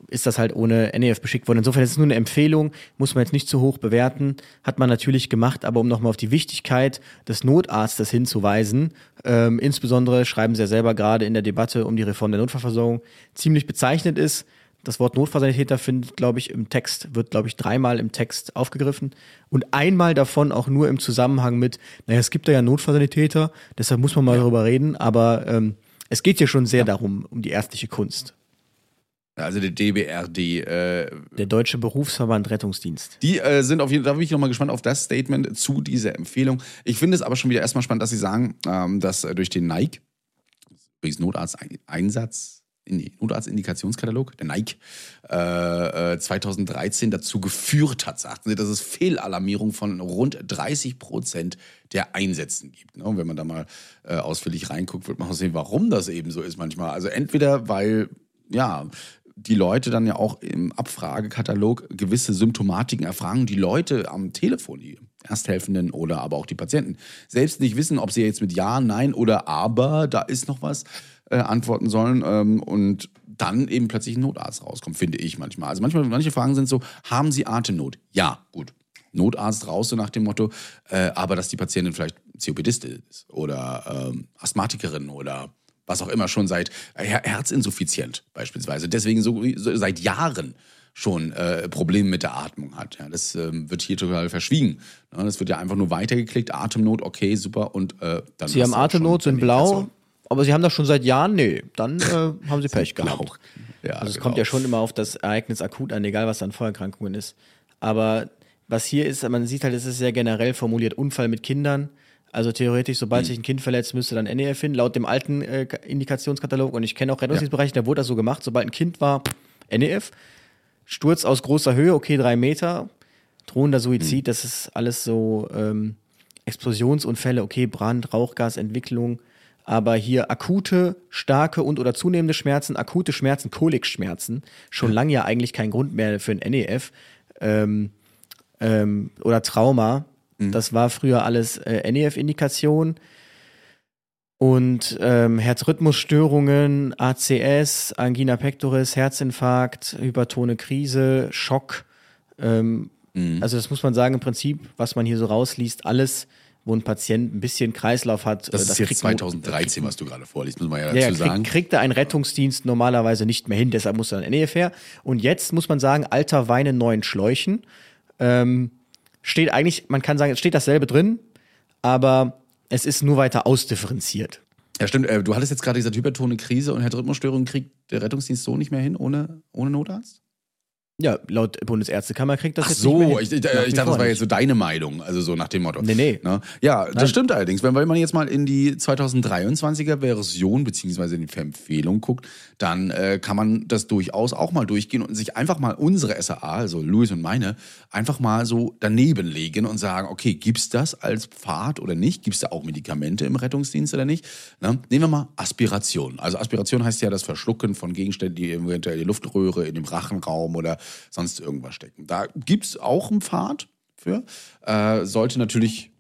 ist das halt ohne NEF beschickt worden. Insofern ist es nur eine Empfehlung, muss man jetzt nicht zu hoch bewerten. Hat man natürlich gemacht, aber um nochmal auf die Wichtigkeit des Notarztes hinzuweisen, ähm, insbesondere schreiben Sie ja selber gerade in der Debatte um die Reform der Notfallversorgung, ziemlich bezeichnet ist, das Wort Notfallsanitäter findet, glaube ich, im Text, wird, glaube ich, dreimal im Text aufgegriffen. Und einmal davon auch nur im Zusammenhang mit, naja, es gibt da ja Notfallsanitäter, deshalb muss man mal darüber reden, aber ähm, es geht hier schon sehr darum, um die ärztliche Kunst. Also der DBRD, äh, Der Deutsche Berufsverband Rettungsdienst. Die äh, sind auf jeden Fall, da bin ich nochmal gespannt auf das Statement zu dieser Empfehlung. Ich finde es aber schon wieder erstmal spannend, dass Sie sagen, ähm, dass äh, durch den Nike, übrigens Notarzteinsatz, in die Notarztindikationskatalog, der Nike, äh, äh, 2013 dazu geführt hat, sagten sie, dass es Fehlalarmierung von rund 30 Prozent der Einsätzen gibt. Ne? Und wenn man da mal äh, ausführlich reinguckt, wird man auch sehen, warum das eben so ist manchmal. Also entweder, weil, ja, die Leute dann ja auch im Abfragekatalog gewisse Symptomatiken erfragen, die Leute am Telefon, die Ersthelfenden oder aber auch die Patienten, selbst nicht wissen, ob sie jetzt mit Ja, Nein oder Aber, da ist noch was, äh, antworten sollen ähm, und dann eben plötzlich ein Notarzt rauskommt, finde ich manchmal. Also manchmal, manche Fragen sind so, haben Sie Atemnot? Ja, gut. Notarzt raus, so nach dem Motto, äh, aber dass die Patientin vielleicht COPDistin ist oder ähm, Asthmatikerin oder was auch immer schon seit äh, Her Herzinsuffizient beispielsweise, deswegen so, so seit Jahren schon äh, Probleme mit der Atmung hat. Ja, das ähm, wird hier total verschwiegen. Ja, das wird ja einfach nur weitergeklickt, Atemnot, okay, super und äh, dann Sie haben Atemnot, sind blau, Indikation. aber Sie haben das schon seit Jahren? Nee, dann äh, haben Sie Pech blau. gehabt. Ja, also es genau. kommt ja schon immer auf das Ereignis akut an, egal was an Vorerkrankungen ist. Aber was hier ist, man sieht halt, es ist sehr generell formuliert, Unfall mit Kindern. Also theoretisch, sobald Hm. sich ein Kind verletzt, müsste dann NEF hin, laut dem alten äh, Indikationskatalog. Und ich kenne auch Rettungsdienstbereiche, da wurde das so gemacht, sobald ein Kind war, NEF. Sturz aus großer Höhe, okay, drei Meter. Drohender Hm. Suizid, das ist alles so ähm, Explosionsunfälle, okay, Brand, Rauchgasentwicklung. Aber hier akute, starke und oder zunehmende Schmerzen, akute Schmerzen, Kolikschmerzen, schon lange ja eigentlich kein Grund mehr für ein NEF. Ähm, ähm, oder Trauma. Das war früher alles äh, NEF-Indikation. Und ähm, Herzrhythmusstörungen, ACS, Angina pectoris, Herzinfarkt, hypertone Krise, Schock. Ähm, Also das muss man sagen, im Prinzip, was man hier so rausliest, alles, wo ein Patient ein bisschen Kreislauf hat. Das äh, ist jetzt kriegt man- 2013, was du gerade vorliest, muss man ja ja, dazu ja, sagen. kriegt, kriegt er ein Rettungsdienst normalerweise nicht mehr hin, deshalb muss er ein NEF her. Und jetzt muss man sagen, alter Wein in neuen Schläuchen. Ähm, steht eigentlich, man kann sagen, es steht dasselbe drin, aber es ist nur weiter ausdifferenziert. Ja, stimmt. Äh, du hattest jetzt gerade gesagt, hypertone Krise und Herzrhythmusstörung kriegt der Rettungsdienst so nicht mehr hin ohne, ohne Notarzt? Ja, laut Bundesärztekammer kriegt das Ach jetzt nicht mehr so, ich, ich, ich dachte, das war jetzt so deine Meinung, also so nach dem Motto. Nee, nee. Ne? Ja, das Nein. stimmt allerdings. Wenn, man jetzt mal in die 2023er Version beziehungsweise in die Empfehlung guckt, dann äh, kann man das durchaus auch mal durchgehen und sich einfach mal unsere SAA, also Louis und meine, einfach mal so daneben legen und sagen, okay, gibt's das als Pfad oder nicht? Gibt's da auch Medikamente im Rettungsdienst oder nicht? Ne? Nehmen wir mal Aspiration. Also Aspiration heißt ja das Verschlucken von Gegenständen, die eventuell in die Luftröhre, in dem Rachenraum oder sonst irgendwas stecken. Da gibt's auch einen Pfad für. Äh, sollte natürlich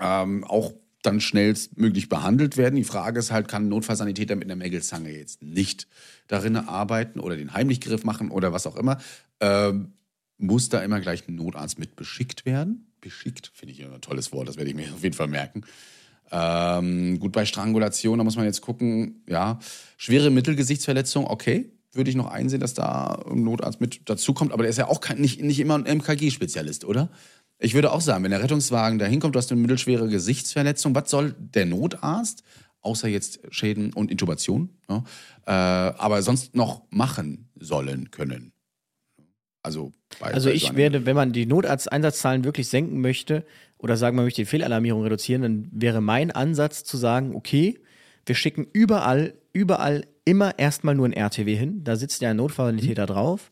ähm, auch dann schnellstmöglich behandelt werden. Die Frage ist halt, kann ein Notfallsanitäter mit einer Mägelzange jetzt nicht darin arbeiten oder den Heimlichgriff machen oder was auch immer. Ähm, muss da immer gleich ein Notarzt mit beschickt werden. Beschickt, finde ich ein tolles Wort, das werde ich mir auf jeden Fall merken. Ähm, gut, bei Strangulation, da muss man jetzt gucken, ja, schwere Mittelgesichtsverletzung, okay, würde ich noch einsehen, dass da ein Notarzt mit dazukommt, aber der ist ja auch kein, nicht, nicht immer ein MKG-Spezialist, oder? Ich würde auch sagen, wenn der Rettungswagen da hinkommt, du hast eine mittelschwere Gesichtsverletzung, was soll der Notarzt, außer jetzt Schäden und Intubation, ja, äh, aber sonst noch machen sollen können? Also, bei, also bei ich werde, wenn man die Notarzteinsatzzahlen wirklich senken möchte oder sagen, man möchte die Fehlalarmierung reduzieren, dann wäre mein Ansatz zu sagen, okay, wir schicken überall, überall immer erstmal nur ein RTW hin. Da sitzt ja ein Notfallsanitäter mhm. drauf.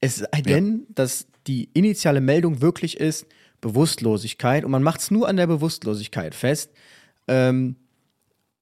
Es sei denn, ja. dass die initiale Meldung wirklich ist Bewusstlosigkeit und man macht es nur an der Bewusstlosigkeit fest. Ähm,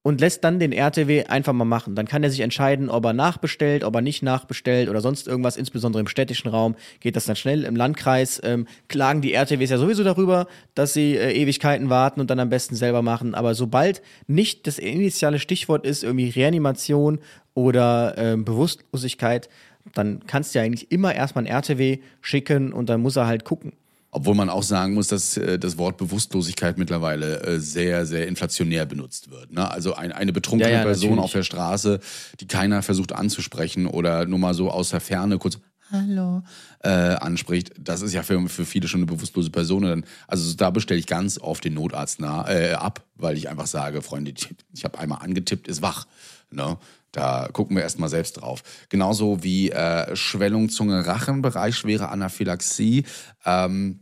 und lässt dann den RTW einfach mal machen. Dann kann er sich entscheiden, ob er nachbestellt, ob er nicht nachbestellt oder sonst irgendwas, insbesondere im städtischen Raum geht das dann schnell. Im Landkreis ähm, klagen die RTWs ja sowieso darüber, dass sie äh, Ewigkeiten warten und dann am besten selber machen. Aber sobald nicht das initiale Stichwort ist, irgendwie Reanimation oder äh, Bewusstlosigkeit, dann kannst du ja eigentlich immer erstmal ein RTW schicken und dann muss er halt gucken. Obwohl man auch sagen muss, dass äh, das Wort Bewusstlosigkeit mittlerweile äh, sehr, sehr inflationär benutzt wird. Ne? Also ein, eine betrunkene ja, ja, Person natürlich. auf der Straße, die keiner versucht anzusprechen oder nur mal so aus der Ferne kurz Hallo äh, anspricht, das ist ja für, für viele schon eine bewusstlose Person. Also da bestelle ich ganz oft den Notarzt nah, äh, ab, weil ich einfach sage, Freunde, ich habe einmal angetippt, ist wach. Ne? Da gucken wir erstmal selbst drauf. Genauso wie äh, Schwellung, Zunge, Rachenbereich, schwere Anaphylaxie. Ähm,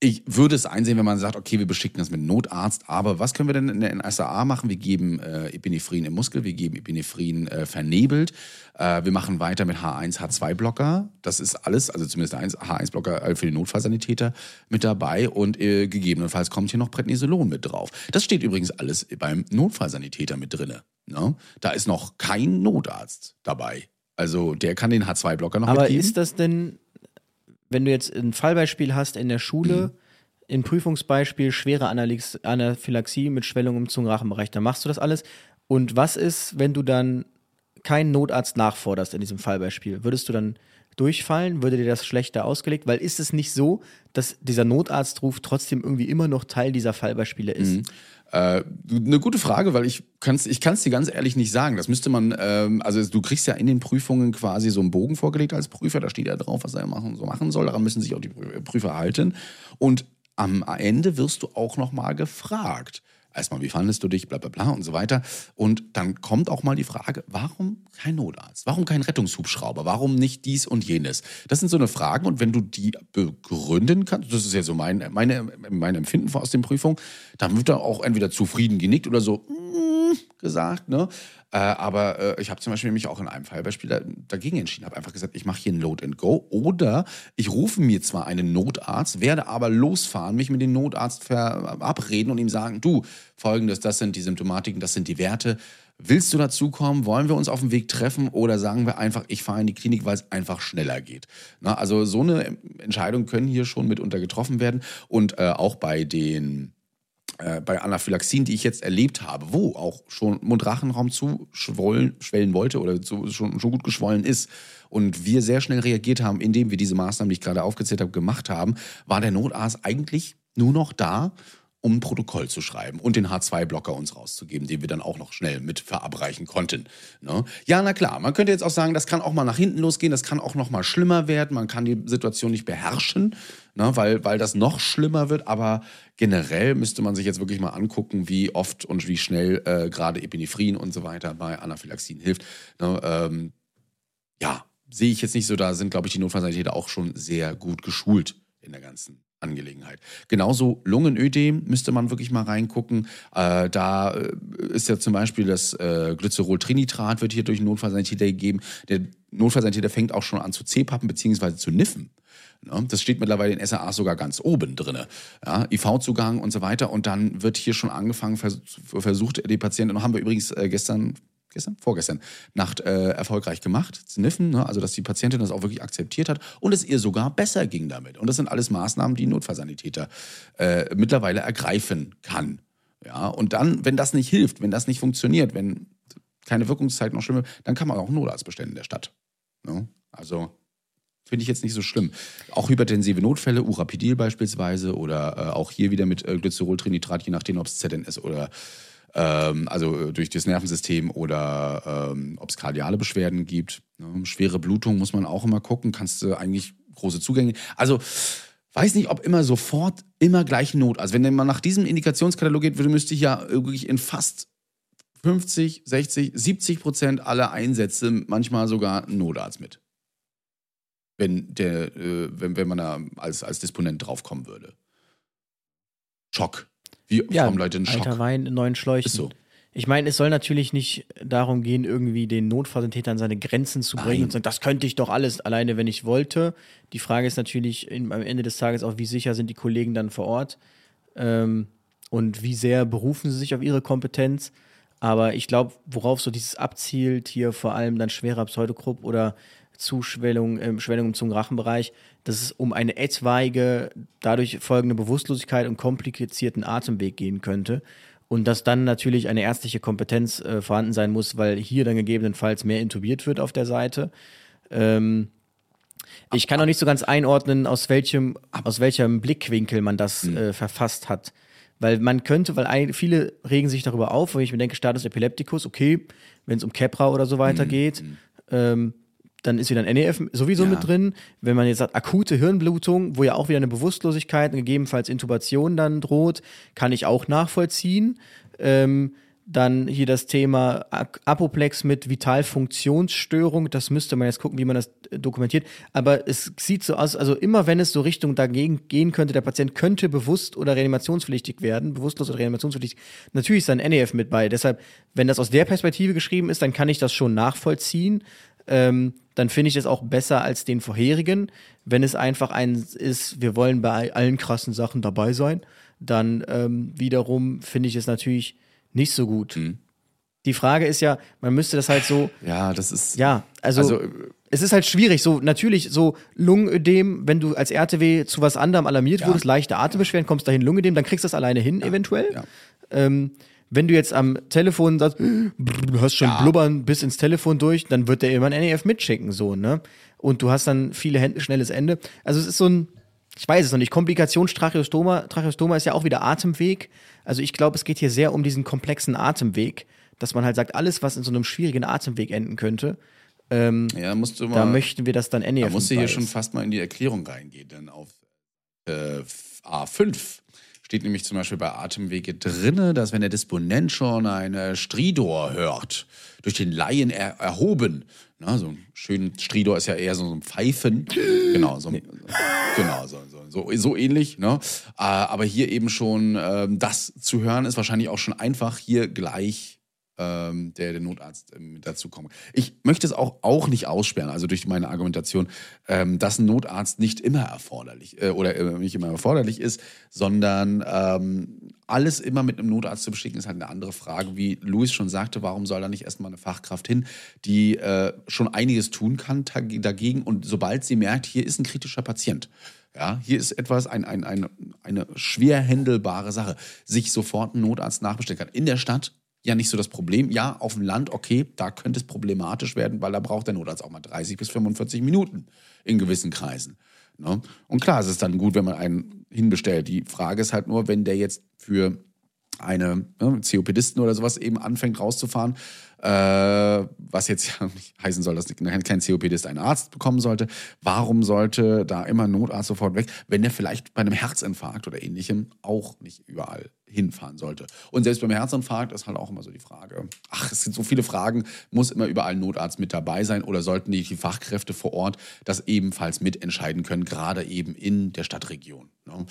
ich würde es einsehen, wenn man sagt, okay, wir beschicken das mit Notarzt, aber was können wir denn in der SAA machen? Wir geben äh, Epinephrin im Muskel, wir geben Epinephrin äh, vernebelt, äh, wir machen weiter mit H1, H2-Blocker, das ist alles, also zumindest der H1-Blocker äh, für den Notfallsanitäter mit dabei und äh, gegebenenfalls kommt hier noch Prednisolon mit drauf. Das steht übrigens alles beim Notfallsanitäter mit drinne. Ne? Da ist noch kein Notarzt dabei. Also der kann den H2-Blocker noch aber mitgeben. Aber ist das denn wenn du jetzt ein Fallbeispiel hast in der Schule, mhm. in Prüfungsbeispiel schwere Anaphylaxie mit Schwellung im Zungenrachenbereich, dann machst du das alles. Und was ist, wenn du dann keinen Notarzt nachforderst in diesem Fallbeispiel? Würdest du dann durchfallen? Würde dir das schlechter ausgelegt? Weil ist es nicht so, dass dieser Notarztruf trotzdem irgendwie immer noch Teil dieser Fallbeispiele ist? Mhm. Äh, eine gute Frage, weil ich kann es ich kann's dir ganz ehrlich nicht sagen. Das müsste man, ähm, also du kriegst ja in den Prüfungen quasi so einen Bogen vorgelegt als Prüfer, da steht ja drauf, was er machen, so machen soll. Daran müssen sich auch die Prüfer halten. Und am Ende wirst du auch nochmal gefragt erstmal, wie fandest du dich, bla bla bla und so weiter. Und dann kommt auch mal die Frage, warum kein Notarzt? Warum kein Rettungshubschrauber? Warum nicht dies und jenes? Das sind so eine Fragen und wenn du die begründen kannst, das ist ja so mein, meine, mein Empfinden aus den Prüfungen, dann wird da auch entweder zufrieden genickt oder so mm, gesagt, ne? Äh, aber äh, ich habe zum Beispiel mich auch in einem Fallbeispiel da, dagegen entschieden, habe einfach gesagt, ich mache hier ein Load and Go oder ich rufe mir zwar einen Notarzt, werde aber losfahren, mich mit dem Notarzt verabreden und ihm sagen, du, folgendes, das sind die Symptomatiken, das sind die Werte. Willst du dazukommen? Wollen wir uns auf dem Weg treffen oder sagen wir einfach, ich fahre in die Klinik, weil es einfach schneller geht? Na, also so eine Entscheidung können hier schon mitunter getroffen werden und äh, auch bei den äh, bei Anaphylaxien, die ich jetzt erlebt habe, wo auch schon Mundrachenraum zu schwollen, schwellen wollte oder zu, schon, schon gut geschwollen ist und wir sehr schnell reagiert haben, indem wir diese Maßnahmen, die ich gerade aufgezählt habe, gemacht haben, war der Notarzt eigentlich nur noch da, um ein Protokoll zu schreiben und den H2-Blocker uns rauszugeben, den wir dann auch noch schnell mit verabreichen konnten. Ne? Ja, na klar, man könnte jetzt auch sagen, das kann auch mal nach hinten losgehen, das kann auch noch mal schlimmer werden, man kann die Situation nicht beherrschen, ne? weil, weil das noch schlimmer wird, aber generell müsste man sich jetzt wirklich mal angucken, wie oft und wie schnell äh, gerade Epinephrin und so weiter bei Anaphylaxien hilft. Ne? Ähm, ja, sehe ich jetzt nicht so, da sind, glaube ich, die Notfallsanitäter auch schon sehr gut geschult in der ganzen Angelegenheit. Genauso Lungenödem müsste man wirklich mal reingucken. Äh, da äh, ist ja zum Beispiel das äh, Glycerol-Trinitrat wird hier durch den Notfallsanitäter gegeben. Der Notfallsanitäter fängt auch schon an zu C-Pappen bzw. zu niffen. Ja, das steht mittlerweile in SAA sogar ganz oben drin. Ja, IV-Zugang und so weiter. Und dann wird hier schon angefangen, vers versucht die Patienten, und haben wir übrigens äh, gestern gestern, vorgestern Nacht äh, erfolgreich gemacht, Sniffen, ne? also dass die Patientin das auch wirklich akzeptiert hat und es ihr sogar besser ging damit. Und das sind alles Maßnahmen, die Notfallsanitäter äh, mittlerweile ergreifen kann. Ja, und dann, wenn das nicht hilft, wenn das nicht funktioniert, wenn keine Wirkungszeit noch schlimmer, dann kann man auch einen Notarzt bestellen in der Stadt. Ne? Also finde ich jetzt nicht so schlimm. Auch hypertensive Notfälle, Urapidil beispielsweise oder äh, auch hier wieder mit äh, Glyceroltrinitrat, je nachdem, ob es ZNS oder ähm, also äh, durch das Nervensystem oder ähm, ob es kardiale Beschwerden gibt. Ne? Schwere Blutung muss man auch immer gucken, kannst du eigentlich große Zugänge. Also weiß nicht, ob immer sofort immer gleich Not. Also wenn man nach diesem Indikationskatalog geht, müsste ich ja wirklich in fast 50, 60, 70 Prozent aller Einsätze manchmal sogar einen Notarzt mit. Wenn, der, äh, wenn, wenn man da als, als Disponent draufkommen würde. Schock. Wie Ja, kommen Leute in Schock? alter Wein in neuen Schläuchen. Ist so. Ich meine, es soll natürlich nicht darum gehen, irgendwie den Notfalltäter an seine Grenzen zu bringen Nein. und sagen, das könnte ich doch alles alleine, wenn ich wollte. Die Frage ist natürlich in, am Ende des Tages auch, wie sicher sind die Kollegen dann vor Ort ähm, und wie sehr berufen sie sich auf ihre Kompetenz. Aber ich glaube, worauf so dieses abzielt, hier vor allem dann schwerer Pseudokrupp oder Zuschwellung, ähm, Schwellung im Zungenrachenbereich, dass es um eine etwaige, dadurch folgende Bewusstlosigkeit und komplizierten Atemweg gehen könnte. Und dass dann natürlich eine ärztliche Kompetenz äh, vorhanden sein muss, weil hier dann gegebenenfalls mehr intubiert wird auf der Seite. Ähm, ich kann auch nicht so ganz einordnen, aus welchem, aus welchem Blickwinkel man das äh, verfasst hat. Weil man könnte, weil ein, viele regen sich darüber auf, wenn ich mir denke, Status Epilepticus, okay, wenn es um Kepra oder so weiter geht, ähm, dann ist wieder ein NEF sowieso Ja. mit drin. Wenn man jetzt sagt, akute Hirnblutung, wo ja auch wieder eine Bewusstlosigkeit und gegebenenfalls Intubation dann droht, kann ich auch nachvollziehen. Ähm, dann hier das Thema Apoplex mit Vitalfunktionsstörung. Das müsste man jetzt gucken, wie man das äh, dokumentiert. Aber es sieht so aus, also immer wenn es so Richtung dagegen gehen könnte, der Patient könnte bewusst oder reanimationspflichtig werden, bewusstlos oder reanimationspflichtig. Natürlich ist da ein NEF mit bei. Deshalb, wenn das aus der Perspektive geschrieben ist, dann kann ich das schon nachvollziehen. Ähm, dann finde ich es auch besser als den vorherigen. Wenn es einfach ein ist, wir wollen bei allen krassen Sachen dabei sein, dann ähm, wiederum finde ich es natürlich nicht so gut. Die Frage ist ja, man müsste das halt so, Ja, das ist. ja, also, Also, es ist halt schwierig, so natürlich so Lungenödem, wenn du als RTW zu was anderem alarmiert wurdest, leichte Atembeschwerden, kommst dahin Lungenödem, dann kriegst du das alleine hin eventuell. ja. Ähm, wenn du jetzt am Telefon sagst, du hast schon blubbern bis ins Telefon durch, dann wird der immer ein NEF mitschicken, so, ne? Und du hast dann viele Hände, schnelles Ende. Also es ist so ein, ich weiß es noch nicht, Komplikationstracheostoma, Tracheostoma ist ja auch wieder Atemweg. Also ich glaube, es geht hier sehr um diesen komplexen Atemweg, dass man halt sagt, alles, was in so einem schwierigen Atemweg enden könnte, ähm, ja, musst du mal. da möchten wir das dann NEF. Da musst du mit hier bei schon ist. fast mal in die Erklärung reingehen, denn auf äh, A5 steht nämlich zum Beispiel bei Atemwege drinne, dass wenn der Disponent schon eine Stridor hört, durch den Laien er, erhoben, na, so ein schön, Stridor ist ja eher so ein Pfeifen, genau, so, genau, so, so, so, so ähnlich, ne? Äh, aber hier eben schon ähm, das zu hören, ist wahrscheinlich auch schon einfach. Hier gleich ähm, der, der Notarzt ähm, mit dazu kommt. Ich möchte es auch, auch nicht aussperren, also durch meine Argumentation, ähm, dass ein Notarzt nicht immer erforderlich äh, oder äh, nicht immer erforderlich ist, sondern ähm, alles immer mit einem Notarzt zu beschicken, ist halt eine andere Frage. Wie Luis schon sagte, warum soll da nicht erstmal eine Fachkraft hin, die äh, schon einiges tun kann dagegen und sobald sie merkt, hier ist ein kritischer Patient, ja, hier ist etwas, ein, ein, ein, eine schwer händelbare Sache, sich sofort einen Notarzt nachbestellen kann. In der Stadt ja nicht so das Problem. Ja, auf dem Land, okay, da könnte es problematisch werden, weil da braucht der Notarzt auch mal 30 bis 45 Minuten in gewissen Kreisen. Ne? Und klar, es ist dann gut, wenn man einen hinbestellt. Die Frage ist halt nur, wenn der jetzt für eine ne, COPDisten oder sowas eben anfängt rauszufahren, äh, was jetzt ja nicht heißen soll, dass kein COPDist einen Arzt bekommen sollte. Warum sollte da immer ein Notarzt sofort weg, wenn der vielleicht bei einem Herzinfarkt oder ähnlichem auch nicht überall hinfahren sollte? Und selbst beim Herzinfarkt ist halt auch immer so die Frage, ach, es sind so viele Fragen, muss immer überall ein Notarzt mit dabei sein oder sollten die, die Fachkräfte vor Ort das ebenfalls mitentscheiden können, gerade eben in der Stadtregion? Ne?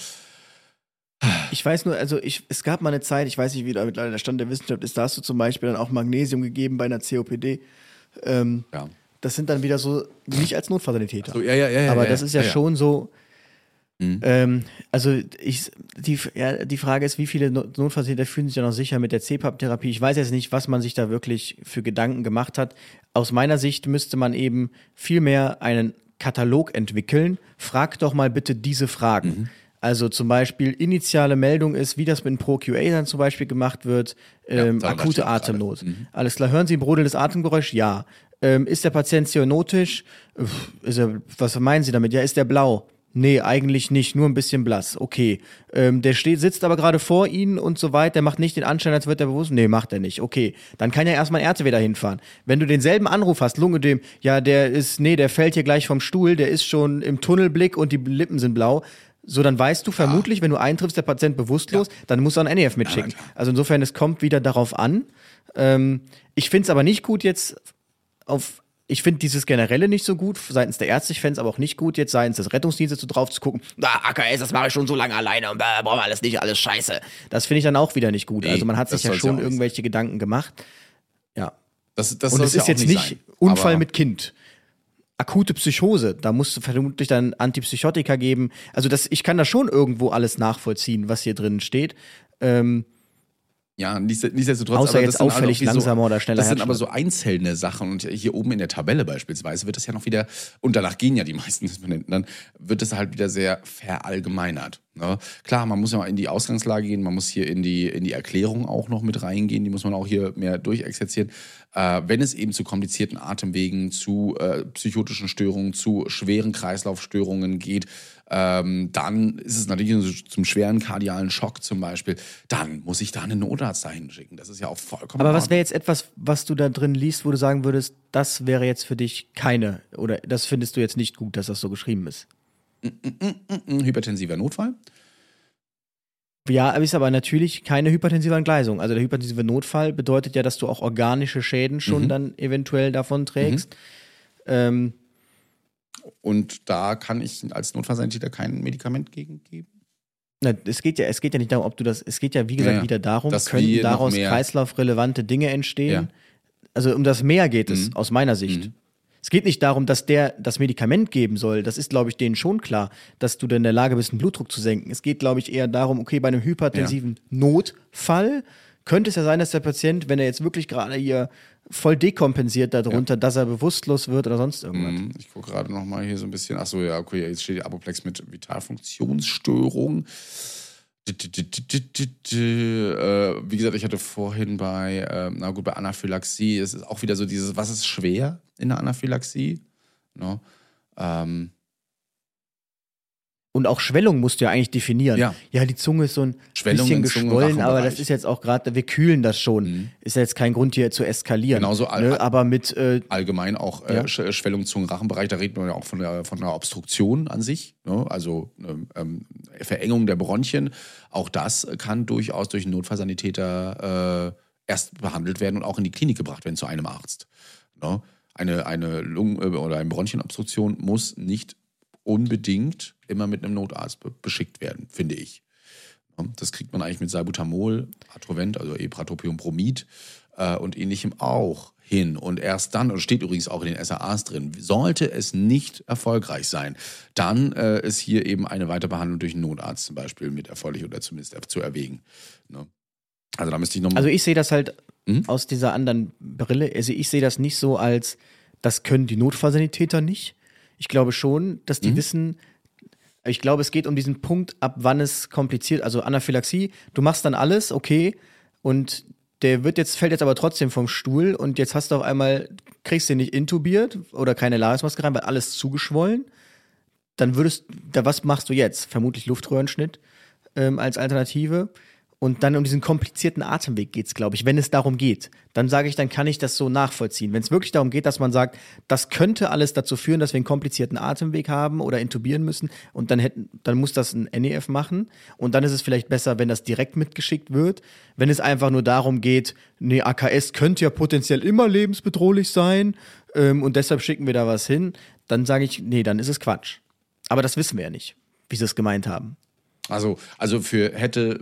Ich weiß nur, also ich, es gab mal eine Zeit, ich weiß nicht, wie da mittlerweile der Stand der Wissenschaft ist, da hast du zum Beispiel dann auch Magnesium gegeben bei einer COPD. Ähm, Ja. Das sind dann wieder so, nicht als Notfallsanitäter. So, ja, ja, ja, Aber das ist ja. schon so. Mhm. Ähm, also ich, die, ja, die Frage ist, wie viele No- Notfallsanitäter fühlen sich ja noch sicher mit der CPAP-Therapie? Ich weiß jetzt nicht, was man sich da wirklich für Gedanken gemacht hat. Aus meiner Sicht müsste man eben viel mehr einen Katalog entwickeln. Frag doch mal bitte diese Fragen. Mhm. Also zum Beispiel initiale Meldung ist, wie das mit ProQA dann zum Beispiel gemacht wird, ähm, ich akute. Atemnot. Alles klar, hören Sie ein brodelndes Atemgeräusch? Ja. Ähm, ist der Patient cyanotisch? Ist er, was meinen Sie damit? Ja, ist der blau? Nee, eigentlich nicht, nur ein bisschen blass. Okay. Ähm, der steht, sitzt aber gerade vor Ihnen und so weiter, der macht nicht den Anschein, als wird er bewusst. Nee, macht er nicht. Okay. Dann kann ja erstmal ein Ärzte wieder hinfahren. Wenn du denselben Anruf hast, Lunge dem, ja, der ist, nee, der fällt hier gleich vom Stuhl, der ist schon im Tunnelblick und die Lippen sind blau. So, dann weißt du vermutlich, wenn du eintriffst, der Patient bewusstlos, dann musst du ein NEF mitschicken. klar. also insofern, es kommt wieder darauf an. Ähm, ich finde es aber nicht gut jetzt auf, ich finde dieses Generelle nicht so gut seitens der Ärzte, ich fände es aber auch nicht gut jetzt seitens des Rettungsdienstes so drauf zu gucken, na, AKS, das mache ich schon so lange alleine und bäh, brauchen wir alles nicht, alles scheiße. Das finde ich dann auch wieder nicht gut. Nee, also man hat sich ja schon ja irgendwelche Gedanken gemacht. Ja. Das, das Und es ist ja jetzt nicht sein. Unfall mit Kind. Akute Psychose, da musst du vermutlich dann Antipsychotika geben. Also das, ich kann da schon irgendwo alles nachvollziehen, was hier drin steht. Ähm, Ja, nichts- nichtsdestotrotz. Außer aber jetzt auffällig irgendwie langsamer oder schneller Das sind aber so einzelne Sachen. Und hier oben in der Tabelle beispielsweise wird das ja noch wieder, und danach gehen ja die meisten Disponenten, dann wird das halt wieder sehr verallgemeinert. Ne? Klar, man muss ja mal in die Ausgangslage gehen, man muss hier in die, in die Erklärung auch noch mit reingehen, die muss man auch hier mehr durchexerzieren. Äh, wenn es eben zu komplizierten Atemwegen, zu äh, psychotischen Störungen, zu schweren Kreislaufstörungen geht, ähm, dann ist es natürlich zum schweren kardialen Schock zum Beispiel, dann muss ich da einen Notarzt dahin schicken. Das ist ja auch vollkommen aber was wäre jetzt etwas, was du da drin liest, wo du sagen würdest, das wäre jetzt für dich keine, oder das findest du jetzt nicht gut, dass das so geschrieben ist? Hypertensiver Notfall. Ja, aber ist aber natürlich keine hypertensive Entgleisung. Also der hypertensive Notfall bedeutet ja, dass du auch organische Schäden schon Mhm. dann eventuell davon trägst. Ähm, Und da kann ich als Notfallsanitäter kein Medikament gegen geben. na, es geht ja, es geht ja nicht darum, ob du das, es geht ja wie gesagt Ja, ja. wieder darum, Dass können daraus kreislaufrelevante Dinge entstehen. Ja. Also um das mehr geht es Mhm. aus meiner Sicht. Mhm. Es geht nicht darum, dass der das Medikament geben soll. Das ist, glaube ich, denen schon klar, dass du dann in der Lage bist, den Blutdruck zu senken. Es geht, glaube ich, eher darum, okay, bei einem hypertensiven Notfall könnte es ja sein, dass der Patient, wenn er jetzt wirklich gerade hier voll dekompensiert darunter, dass er bewusstlos wird oder sonst irgendwas. Mhm. Ich gucke gerade noch mal hier so ein bisschen. Ach so, ja, okay, jetzt steht die Apoplex mit Vitalfunktionsstörung. Äh, Wie gesagt, ich hatte vorhin bei, äh, na gut, bei Anaphylaxie, es ist auch wieder so dieses, was ist schwer in der Anaphylaxie? No? Ähm, Und auch Schwellung musst du ja eigentlich definieren. Ja. ja die Zunge ist so ein Schwellung bisschen Zungen- geschwollen, aber das ist jetzt auch gerade, wir kühlen das schon. Mhm. Ist ja jetzt kein Grund hier zu eskalieren. Genauso al- ne? Aber mit äh, allgemein auch äh, Ja. Sch- Schwellung zum Rachenbereich, da redet man ja auch von der, von der Obstruktion an sich, ne? also eine ähm, Verengung der Bronchien. Auch das kann durchaus durch einen Notfallsanitäter äh, erst behandelt werden und auch in die Klinik gebracht werden zu einem Arzt. Ne? Eine, eine Lungen- äh, oder eine Bronchienobstruktion muss nicht unbedingt immer mit einem Notarzt be beschickt werden, finde ich. Das kriegt man eigentlich mit Salbutamol, Atrovent, also Epratopiumbromid äh, und ähnlichem auch hin. Und erst dann, und steht übrigens auch in den SAAs drin, sollte es nicht erfolgreich sein, dann äh, ist hier eben eine Weiterbehandlung durch einen Notarzt zum Beispiel mit erforderlich oder zumindest zu erwägen. Ne? Also da müsste ich nochmal. Also ich sehe das halt Mhm. aus dieser anderen Brille. Also ich sehe das nicht so als, das können die Notfallsanitäter nicht. Ich glaube schon, dass Mhm. die wissen, ich glaube, es geht um diesen Punkt, ab wann es kompliziert, also Anaphylaxie, du machst dann alles, okay, und der wird jetzt, fällt jetzt aber trotzdem vom Stuhl und jetzt hast du auf einmal, kriegst du ihn nicht intubiert oder keine Larismaske rein, weil alles zugeschwollen. Dann würdest, da was machst du jetzt? Vermutlich Luftröhrenschnitt ähm, als Alternative. Und dann um diesen komplizierten Atemweg geht's, glaube ich, wenn es darum geht. Dann sage ich, dann kann ich das so nachvollziehen. Wenn es wirklich darum geht, dass man sagt, das könnte alles dazu führen, dass wir einen komplizierten Atemweg haben oder intubieren müssen und dann hätten, dann muss das ein NEF machen. Und dann ist es vielleicht besser, wenn das direkt mitgeschickt wird. Wenn es einfach nur darum geht, nee, AKS könnte ja potenziell immer lebensbedrohlich sein ähm, und deshalb schicken wir da was hin, dann sage ich, nee, dann ist es Quatsch. Aber das wissen wir ja nicht, wie sie es gemeint haben. Also, also für hätte,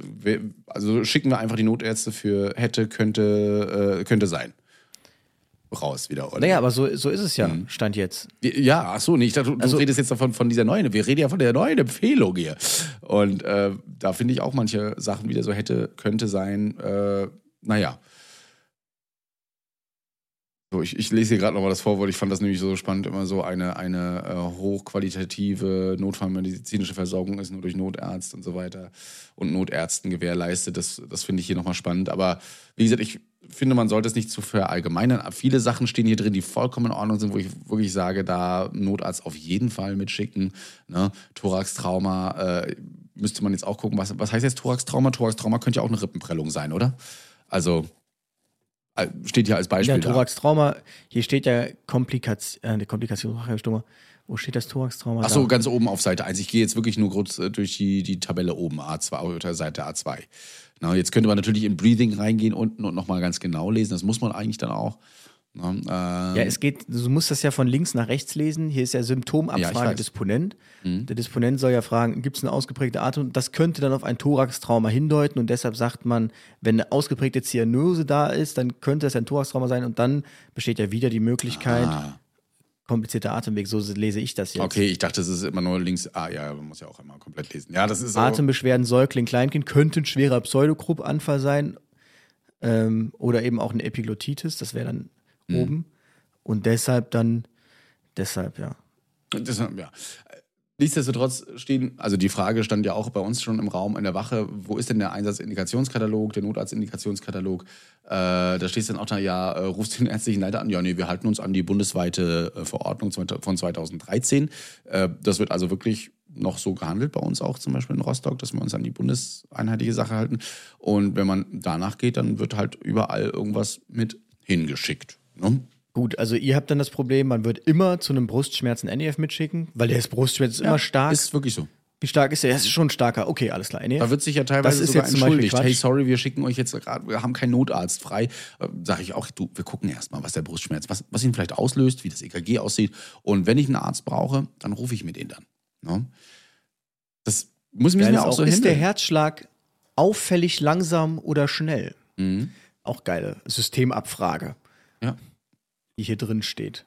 also schicken wir einfach die Notärzte für hätte, könnte, äh, könnte sein. Raus wieder, oder? Naja, aber so, so ist es ja, Stand jetzt. Ja, ach so, nee, ich dachte, du Also- redest jetzt davon von dieser neuen. Wir reden ja von der neuen Empfehlung hier. Und äh, da finde ich auch manche Sachen wieder so hätte, könnte sein. Äh, naja. So, ich, ich lese hier gerade nochmal das Vorwort. Ich fand das nämlich so spannend. Immer so eine, eine äh, hochqualitative notfallmedizinische Versorgung ist nur durch Notärzte und so weiter und Notärzten gewährleistet. Das, das finde ich hier nochmal spannend. Aber wie gesagt, ich finde, man sollte es nicht zu verallgemeinern. Viele Sachen stehen hier drin, die vollkommen in Ordnung sind, wo ich wirklich sage, da Notarzt auf jeden Fall mitschicken. Ne? Thorax-Trauma äh, müsste man jetzt auch gucken. Was, was heißt jetzt Thorax-Trauma? Thorax-Trauma könnte ja auch eine Rippenprellung sein, oder? Also steht hier als Beispiel. Ja, Thorax-Trauma, hier steht ja Komplikation, äh, Komplikation, wo steht das Thorax-Trauma? Ach so, ganz oben auf Seite 1. Ich gehe jetzt wirklich nur kurz äh, durch die, die Tabelle oben, A2 oder Seite A2. Na, jetzt könnte man natürlich in Breathing reingehen unten und nochmal ganz genau lesen. Das muss man eigentlich dann auch. Na, ähm, ja, es geht, du musst das ja von links nach rechts lesen. Hier ist ja Symptomabfrage ja, Disponent. Mhm. Der Disponent soll ja fragen, gibt es eine ausgeprägte Atem? Das könnte dann auf ein Thorax-Trauma hindeuten und deshalb sagt man, wenn eine ausgeprägte Zyanose da ist, dann könnte es ein Thorax-Trauma sein und dann besteht ja wieder die Möglichkeit, ah komplizierter Atemweg, so lese ich das jetzt. Okay, ich dachte, es ist immer nur links. Ah ja, man muss ja auch immer komplett lesen. Ja, das ist Atembeschwerden, Säugling, Kleinkind könnte ein schwerer Pseudogrupp-Anfall sein ähm, oder eben auch eine Epiglottitis, das wäre dann mhm. oben. Und deshalb dann, deshalb, ja. Deshalb, ja. Nichtsdestotrotz stehen, also die Frage stand ja auch bei uns schon im Raum in der Wache, wo ist denn der Einsatzindikationskatalog, der Notarztindikationskatalog? Äh, da steht dann auch da, ja, äh, rufst den ärztlichen Leiter an, ja, nee, wir halten uns an die bundesweite äh, Verordnung von 2013. Äh, das wird also wirklich noch so gehandelt bei uns auch, zum Beispiel in Rostock, dass wir uns an die bundeseinheitliche Sache halten. Und wenn man danach geht, dann wird halt überall irgendwas mit hingeschickt. Ne? Gut, also ihr habt dann das Problem, man wird immer zu einem Brustschmerzen NEF mitschicken, weil der Brustschmerz ist ja, immer stark. Ist wirklich so. Wie stark ist der? Das ist schon starker. Okay, alles klar. NEF. Da wird sich ja teilweise das ist sogar entschuldigt. Hey, sorry, wir schicken euch jetzt gerade, wir haben keinen Notarzt frei. Äh, Sage ich auch, du, wir gucken erstmal, was der Brustschmerz, was, was ihn vielleicht auslöst, wie das EKG aussieht. Und wenn ich einen Arzt brauche, dann rufe ich mir den dann. Ne? Das muss mir auch, auch so Ist der Herzschlag auffällig langsam oder schnell? Mhm. Auch geile Systemabfrage. Ja die hier drin steht.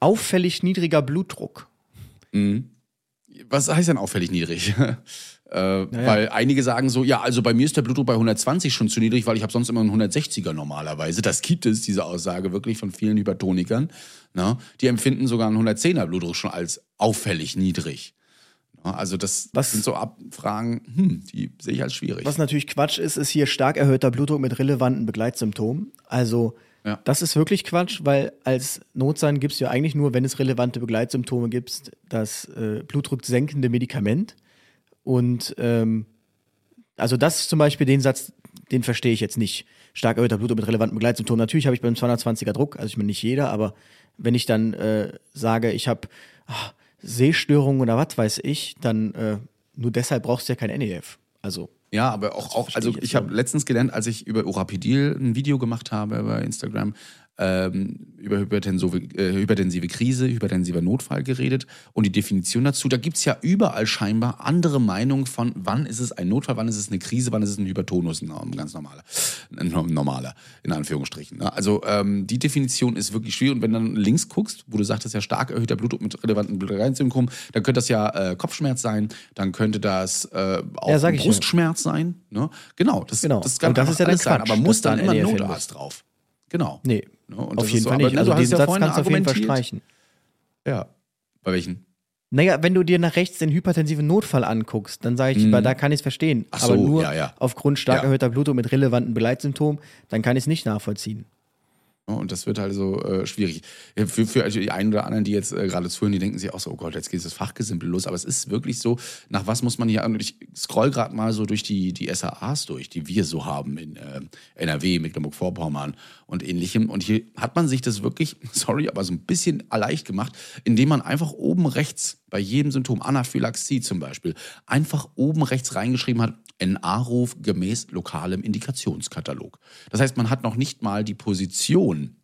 Auffällig niedriger Blutdruck. Mhm. Was heißt denn auffällig niedrig? äh, naja. Weil einige sagen so, ja, also bei mir ist der Blutdruck bei 120 schon zu niedrig, weil ich habe sonst immer einen 160er normalerweise. Das gibt es, diese Aussage wirklich von vielen Hypertonikern. Na? Ne? Die empfinden sogar einen 110er Blutdruck schon als auffällig niedrig. Na? Also das was, sind so Abfragen, hm, die sehe ich als schwierig. Was natürlich Quatsch ist, ist hier stark erhöhter Blutdruck mit relevanten Begleitsymptomen. Also ja. Das ist wirklich Quatsch, weil als Notsan gibt es ja eigentlich nur, wenn es relevante Begleitsymptome gibt, das äh, blutdrucksenkende Medikament. Und ähm, also das zum Beispiel den Satz, den verstehe ich jetzt nicht. Stark erhöhter Blutdruck mit relevanten Begleitsymptomen. Natürlich habe ich beim 220er Druck, also ich meine nicht jeder, aber wenn ich dann äh, sage, ich habe ah, Sehstörungen oder was weiß ich, dann äh, nur deshalb brauchst du ja kein NEF. Also ja, aber auch, auch also ich habe letztens gelernt, als ich über Urapidil ein Video gemacht habe bei Instagram, ähm, über hypertensive, äh, hypertensive Krise, hypertensiver Notfall geredet und die Definition dazu. Da gibt es ja überall scheinbar andere Meinungen von, wann ist es ein Notfall, wann ist es eine Krise, wann ist es ein Hypertonus, ein ganz normaler, ein normaler, in Anführungsstrichen. Ne? Also ähm, die Definition ist wirklich schwierig und wenn du dann links guckst, wo du sagtest, ja stark erhöhter Blutdruck mit relevanten Blutdrucksymptomen, dann könnte das ja äh, Kopfschmerz sein, dann könnte das äh, auch ja, Brustschmerz ja. sein. Ne? Genau, das, genau. das kann das ist ja alles sein, aber muss dann, dann immer Notarzt drauf. Genau. Nee, Ne? auf jeden so, Fall nicht. Also diesen ja Satz kannst du auf jeden Fall streichen. Ja. Bei welchen? Naja, wenn du dir nach rechts den hypertensiven Notfall anguckst, dann sage ich, mm. da kann ich es verstehen. Ach aber so, nur ja, ja. aufgrund stark erhöhter Blutung mit relevanten Begleitsymptomen, dann kann ich es nicht nachvollziehen. Und das wird halt so äh, schwierig. Für, für also die einen oder anderen, die jetzt äh, gerade zuhören, die denken sich auch so, oh Gott, jetzt geht das Fachgesimpel los. Aber es ist wirklich so, nach was muss man hier, ich scroll gerade mal so durch die, die SAAs durch, die wir so haben in äh, NRW, Mecklenburg-Vorpommern und ähnlichem. Und hier hat man sich das wirklich, sorry, aber so ein bisschen leicht gemacht, indem man einfach oben rechts bei jedem Symptom, Anaphylaxie zum Beispiel, einfach oben rechts reingeschrieben hat, NA-Ruf gemäß lokalem Indikationskatalog. Das heißt, man hat noch nicht mal die Position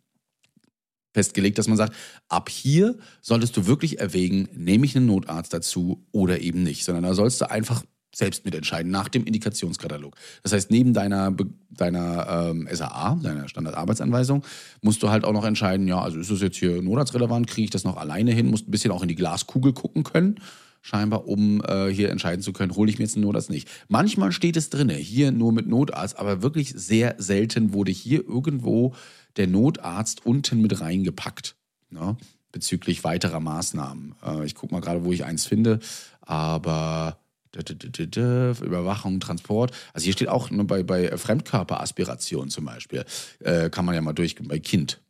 festgelegt, dass man sagt, ab hier solltest du wirklich erwägen, nehme ich einen Notarzt dazu oder eben nicht, sondern da sollst du einfach selbst mitentscheiden nach dem Indikationskatalog. Das heißt, neben deiner, deiner ähm, SAA, deiner Standardarbeitsanweisung, musst du halt auch noch entscheiden, ja, also ist das jetzt hier notarztrelevant, kriege ich das noch alleine hin, musst ein bisschen auch in die Glaskugel gucken können scheinbar, um äh, hier entscheiden zu können, hole ich mir jetzt einen Notarzt nicht. Manchmal steht es drin, hier nur mit Notarzt, aber wirklich sehr selten wurde hier irgendwo der Notarzt unten mit reingepackt. Ne? Bezüglich weiterer Maßnahmen. Äh, ich gucke mal gerade, wo ich eins finde. Aber Überwachung, Transport. Also hier steht auch bei, bei Fremdkörperaspiration zum Beispiel, äh, kann man ja mal durch, bei Kind.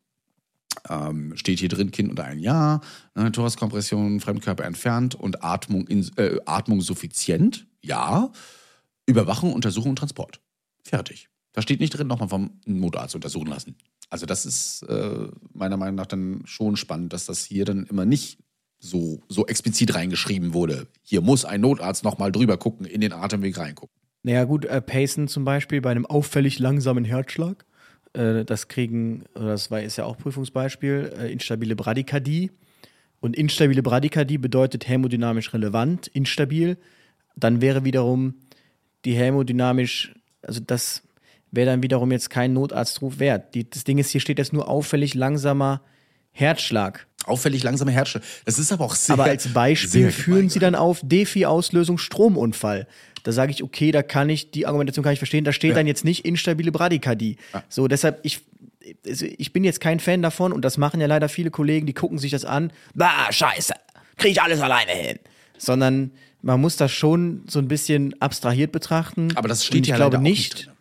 Ähm, steht hier drin, Kind unter ein Jahr, ne, Thoraxkompression, Fremdkörper entfernt und Atmung, in, äh, Atmung suffizient, ja. Überwachung, Untersuchung und Transport. Fertig. Da steht nicht drin, nochmal vom Notarzt untersuchen lassen. Also das ist äh, meiner Meinung nach dann schon spannend, dass das hier dann immer nicht so, so explizit reingeschrieben wurde. Hier muss ein Notarzt nochmal drüber gucken, in den Atemweg reingucken. Naja gut, äh, Pacen zum Beispiel bei einem auffällig langsamen Herzschlag. Äh, das kriegen, das war, ist ja auch Prüfungsbeispiel, äh, instabile Bradykardie. Und instabile Bradykardie bedeutet hämodynamisch relevant, instabil. Dann wäre wiederum die hämodynamisch, also das wäre dann wiederum jetzt kein Notarztruf wert. Die, das Ding ist, hier steht jetzt nur auffällig langsamer Herzschlag. Auffällig langsamer Herzschlag. Das ist aber auch sehr. Aber als Beispiel führen sie dann auf Defi-Auslösung Stromunfall. Da sage ich, okay, da kann ich, die Argumentation kann ich verstehen, da steht ja. dann jetzt nicht instabile Bradykardie. Ja. So, deshalb, ich, ich bin jetzt kein Fan davon und das machen ja leider viele Kollegen, die gucken sich das an. Bah, scheiße, kriege ich alles alleine hin. Sondern man muss das schon so ein bisschen abstrahiert betrachten. Aber das steht ich ja glaube nicht. nicht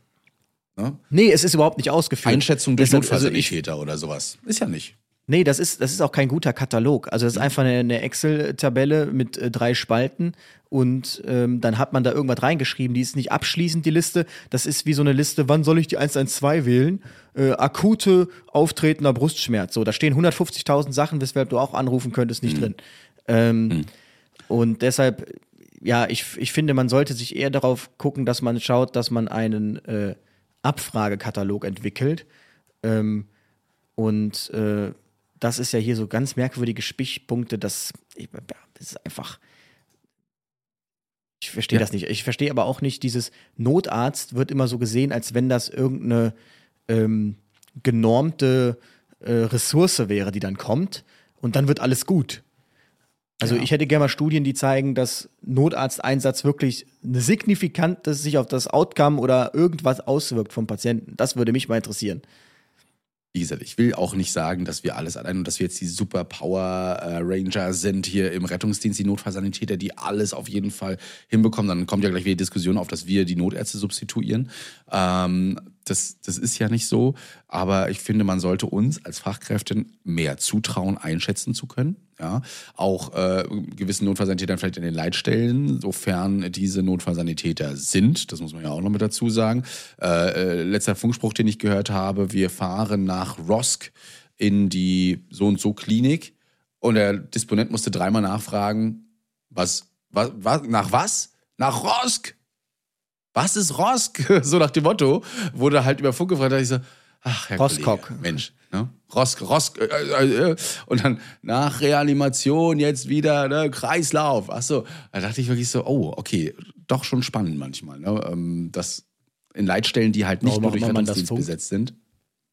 ne? Nee, es ist überhaupt nicht ausgeführt. Einschätzung durch Notfallsanitäter also oder sowas. Ist ja nicht. Nee, das ist, das ist auch kein guter Katalog. Also das ist einfach eine, eine Excel-Tabelle mit äh, drei Spalten und ähm, dann hat man da irgendwas reingeschrieben. Die ist nicht abschließend, die Liste. Das ist wie so eine Liste, wann soll ich die 112 wählen? Äh, akute auftretender Brustschmerz. So, da stehen 150.000 Sachen, weshalb du auch anrufen könntest, nicht mhm. drin. Ähm, mhm. Und deshalb, ja, ich, ich finde, man sollte sich eher darauf gucken, dass man schaut, dass man einen äh, Abfragekatalog entwickelt. Ähm, und äh, das ist ja hier so ganz merkwürdige Spichpunkte, das, das ist einfach. Ich verstehe ja. das nicht. Ich verstehe aber auch nicht, dieses Notarzt wird immer so gesehen, als wenn das irgendeine ähm, genormte äh, Ressource wäre, die dann kommt und dann wird alles gut. Also ja. ich hätte gerne mal Studien, die zeigen, dass Notarzteinsatz wirklich signifikant sich auf das Outcome oder irgendwas auswirkt vom Patienten. Das würde mich mal interessieren wie gesagt, ich will auch nicht sagen, dass wir alles allein und dass wir jetzt die Super Power äh, Ranger sind hier im Rettungsdienst, die Notfallsanitäter, die alles auf jeden Fall hinbekommen. Dann kommt ja gleich wieder die Diskussion auf, dass wir die Notärzte substituieren. Ähm, das, das ist ja nicht so. Aber ich finde, man sollte uns als Fachkräfte mehr zutrauen, einschätzen zu können. Ja, auch äh, gewissen Notfallsanitätern vielleicht in den Leitstellen, sofern diese Notfallsanitäter sind. Das muss man ja auch noch mit dazu sagen. Äh, äh, letzter Funkspruch, den ich gehört habe: Wir fahren nach Rosk in die so und so Klinik und der Disponent musste dreimal nachfragen, was, was, was nach was? Nach Rosk? Was ist Rosk? so nach dem Motto, wurde halt über Funk gefragt, da ich so, ach, Herr Roskok. Kollege, Mensch, Ne? Rosk, Rosk, äh, äh, äh, und dann nach Reanimation jetzt wieder ne, Kreislauf. Achso, da dachte ich wirklich so, oh, okay, doch schon spannend manchmal. Ne? Ähm, das in Leitstellen, die halt nicht Warum nur durch Rettungsdienst besetzt sind.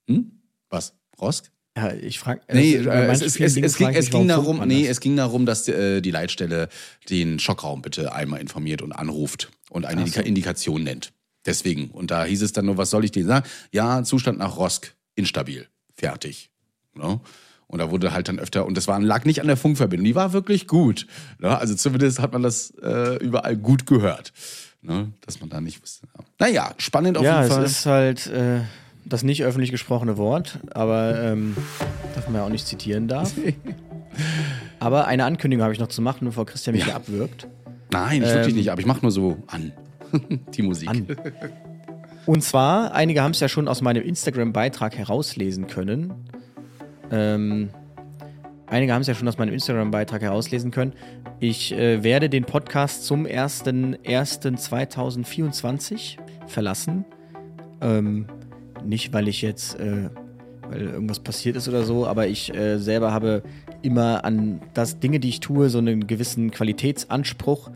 Hm? Was? Rosk? Ja, ich frage. Nee, äh, es, es, es, es, ging, es ging darum, nee, es ging darum, dass äh, die Leitstelle den Schockraum bitte einmal informiert und anruft und eine so. Indikation nennt. Deswegen. Und da hieß es dann nur, was soll ich dir sagen? Ja, Zustand nach Rosk, instabil fertig. Ne? Und da wurde halt dann öfter, und das war, lag nicht an der Funkverbindung, die war wirklich gut. Ne? Also zumindest hat man das äh, überall gut gehört. Ne? Dass man da nicht wusste. Naja, spannend auf ja, jeden Fall. Ja, es ist halt äh, das nicht öffentlich gesprochene Wort, aber ähm, darf man ja auch nicht zitieren darf. aber eine Ankündigung habe ich noch zu machen, bevor Christian mich ja. abwirkt. Nein, ich ähm, wirklich nicht, aber ich mache nur so an. Die Musik. An. Und zwar, einige haben es ja schon aus meinem Instagram-Beitrag herauslesen können. Ähm, einige haben es ja schon aus meinem Instagram-Beitrag herauslesen können. Ich äh, werde den Podcast zum 1.1.2024 verlassen. Ähm, nicht, weil ich jetzt, äh, weil irgendwas passiert ist oder so, aber ich äh, selber habe immer an das Dinge, die ich tue, so einen gewissen Qualitätsanspruch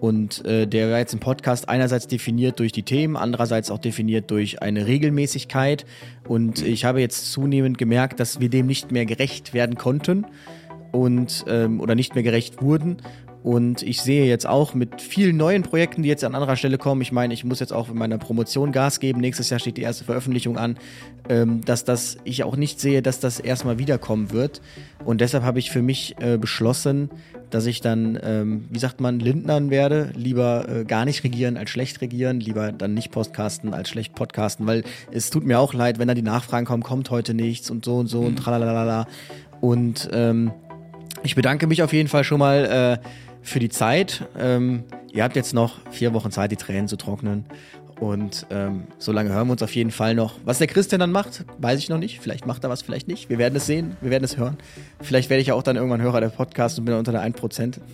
und äh, der war jetzt im Podcast einerseits definiert durch die Themen, andererseits auch definiert durch eine Regelmäßigkeit. Und ich habe jetzt zunehmend gemerkt, dass wir dem nicht mehr gerecht werden konnten und ähm, oder nicht mehr gerecht wurden. Und ich sehe jetzt auch mit vielen neuen Projekten, die jetzt an anderer Stelle kommen, ich meine, ich muss jetzt auch in meiner Promotion Gas geben, nächstes Jahr steht die erste Veröffentlichung an, ähm, dass das, ich auch nicht sehe, dass das erstmal wiederkommen wird. Und deshalb habe ich für mich äh, beschlossen, dass ich dann, ähm, wie sagt man, Lindnern werde, lieber äh, gar nicht regieren als schlecht regieren, lieber dann nicht podcasten als schlecht podcasten, weil es tut mir auch leid, wenn da die Nachfragen kommen, kommt heute nichts und so und so und tralalala. Und ähm, ich bedanke mich auf jeden Fall schon mal äh, für die Zeit. Ähm, ihr habt jetzt noch vier Wochen Zeit, die Tränen zu trocknen. Und ähm, so lange hören wir uns auf jeden Fall noch. Was der Christian dann macht, weiß ich noch nicht. Vielleicht macht er was, vielleicht nicht. Wir werden es sehen, wir werden es hören. Vielleicht werde ich ja auch dann irgendwann Hörer der Podcast und bin unter der 1%.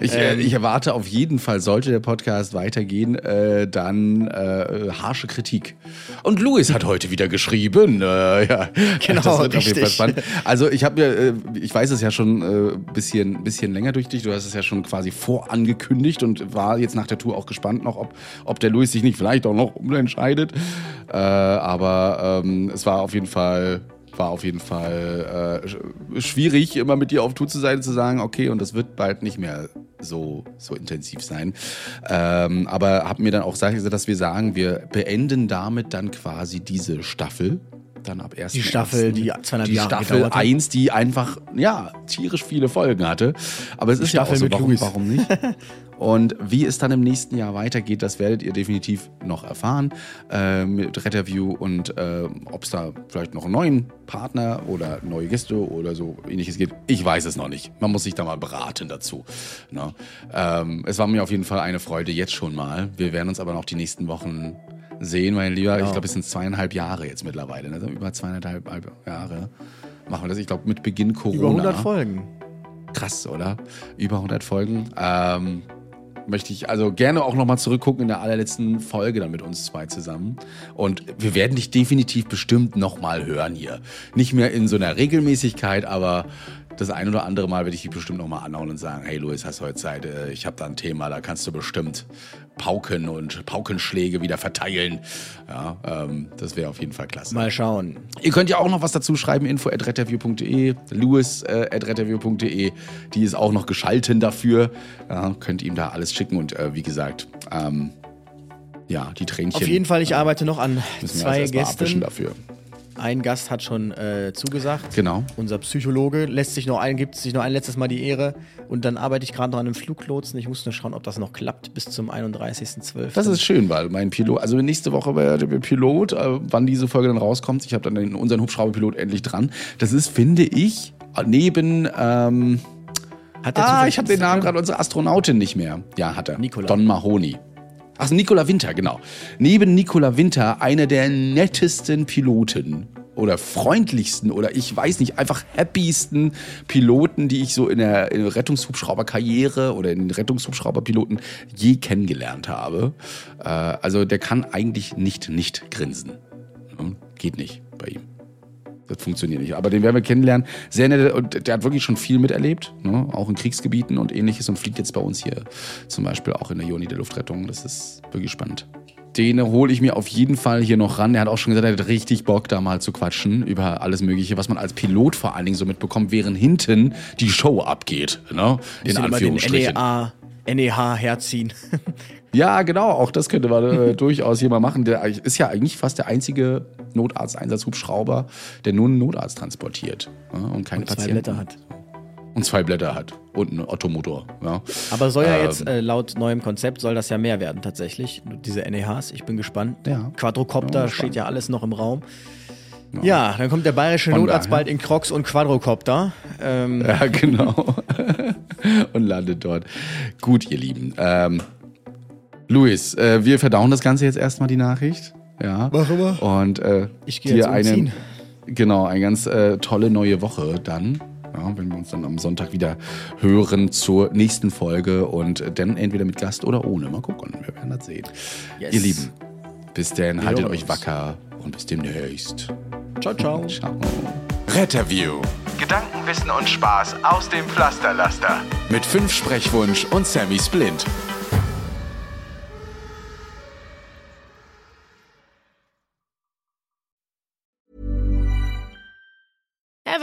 Ich, äh, ich erwarte auf jeden Fall, sollte der Podcast weitergehen, äh, dann äh, harsche Kritik. Und Louis hat heute wieder geschrieben. Äh, ja, Genau, das wird auf jeden Fall richtig. spannend. Also ich habe mir, äh, ich weiß es ja schon ein äh, bisschen, bisschen länger durch dich. Du hast es ja schon quasi vorangekündigt und war jetzt nach der Tour auch gespannt noch, ob, ob der Louis sich nicht vielleicht auch noch umentscheidet. Äh, aber ähm, es war auf jeden Fall war auf jeden Fall äh, sch- schwierig, immer mit dir auf Tour zu sein, zu sagen, okay, und das wird bald nicht mehr so, so intensiv sein. Ähm, aber hab mir dann auch gesagt, dass wir sagen, wir beenden damit dann quasi diese Staffel. Dann ab 1. Die Staffel, die zweieinhalb die Jahre Staffel gedauert hat. 1, die einfach, ja, tierisch viele Folgen hatte. Aber es ist ja auch Staffel so, warum, warum nicht? Und wie es dann im nächsten Jahr weitergeht, das werdet ihr definitiv noch erfahren äh, mit Retterview und äh, ob es da vielleicht noch einen neuen Partner oder neue Gäste oder so ähnliches gibt. Ich weiß es noch nicht. Man muss sich da mal beraten dazu. Ne? Ähm, es war mir auf jeden Fall eine Freude jetzt schon mal. Wir werden uns aber noch die nächsten Wochen sehen, mein Lieber. Ich glaube, es sind zweieinhalb Jahre jetzt mittlerweile. Ne? Über zweieinhalb Jahre machen wir das. Ich glaube, mit Beginn Corona. Über 100 Folgen. Krass, oder? Über 100 Folgen. Ähm, möchte ich also gerne auch nochmal zurückgucken in der allerletzten Folge dann mit uns zwei zusammen. Und wir werden dich definitiv bestimmt nochmal hören hier. Nicht mehr in so einer Regelmäßigkeit, aber das ein oder andere Mal werde ich dich bestimmt nochmal anhauen und sagen, hey Luis, hast heute Zeit, Äh, ich habe da ein Thema, da kannst du bestimmt Pauken und Paukenschläge wieder verteilen. Ja, ähm, das wäre auf jeden Fall klasse. Mal schauen. Ihr könnt ja auch noch was dazu schreiben, info at retterview.de, louis äh, at retterview.de, die ist auch noch geschalten dafür. Ja, könnt ihm da alles schicken und äh, wie gesagt, ähm, ja, die Tränchen. Auf jeden Fall, ich arbeite noch an zwei Gästen. dafür. Ein Gast hat schon äh, zugesagt. Genau. Unser Psychologe lässt sich noch ein, gibt sich noch ein letztes Mal die Ehre. Und dann arbeite ich gerade noch an einem Fluglotsen. Ich muss nur schauen, ob das noch klappt bis zum 31.12. Das ist schön, weil mein Pilot, also nächste Woche wäre der Pilot, äh, wann diese Folge dann rauskommt. Ich habe dann den, unseren Hubschrauberpilot endlich dran. Das ist, finde ich, neben. Ähm, ah, ich habe den Namen gerade unserer Astronautin nicht mehr. Ja, hat er. Nicola. Don Mahoney. Ach, Nicola Winter, genau. Neben Nicola Winter einer der nettesten Piloten oder freundlichsten oder ich weiß nicht, einfach happiesten Piloten, die ich so in der, Rettungshubschrauberkarriere oder in den Rettungshubschrauberpiloten je kennengelernt habe. Äh, also der kann eigentlich nicht nicht grinsen. Hm, Geht nicht bei ihm. Das funktioniert nicht. Aber den werden wir kennenlernen. Sehr nett. Und der hat wirklich schon viel miterlebt, ne? auch in Kriegsgebieten und ähnliches und fliegt jetzt bei uns hier zum Beispiel auch in der Joni der Luftrettung. Das ist wirklich spannend. Den hole ich mir auf jeden Fall hier noch ran. Er hat auch schon gesagt, er hat richtig Bock, da mal zu quatschen über alles Mögliche, was man als Pilot vor allen Dingen so mitbekommt, während hinten die Show abgeht. Ne? In den Anführungsstrichen. NEA, NEH herziehen. Ja, genau, auch das könnte man äh, durchaus hier mal machen. Der ist ja eigentlich fast der einzige Notarzteinsatzhubschrauber, der nur einen Notarzt transportiert ja, und keine Und zwei Patienten. Blätter hat. Und zwei Blätter hat und einen Ottomotor. Ja. Aber soll ja Ähm, jetzt, äh, laut neuem Konzept, soll das ja mehr werden tatsächlich. Diese NEHs, ich bin gespannt. Ja. Quadrocopter Ja, steht ja alles noch im Raum. Ja, dann kommt der bayerische Von Notarzt daher. bald in Crocs und Quadrocopter. Ähm, Ja, genau. und landet dort. Gut, ihr Lieben. Ähm, Luis, äh, wir verdauen das Ganze jetzt erstmal die Nachricht. Ja. Machen wir. Und äh, Ich gehe dir jetzt eine, umziehen. genau, eine ganz äh, tolle neue Woche dann. Ja, wenn wir uns dann am Sonntag wieder hören zur nächsten Folge und dann entweder mit Gast oder ohne. Mal gucken, wir werden das sehen. Yes. Ihr Lieben, bis dann, Wir haltet euch wacker und bis demnächst. ciao, ciao. Ciao. Retterview. Gedanken, Wissen und Spaß aus dem Pflasterlaster. Mit fünf Sprechwunsch und Sammy Splint.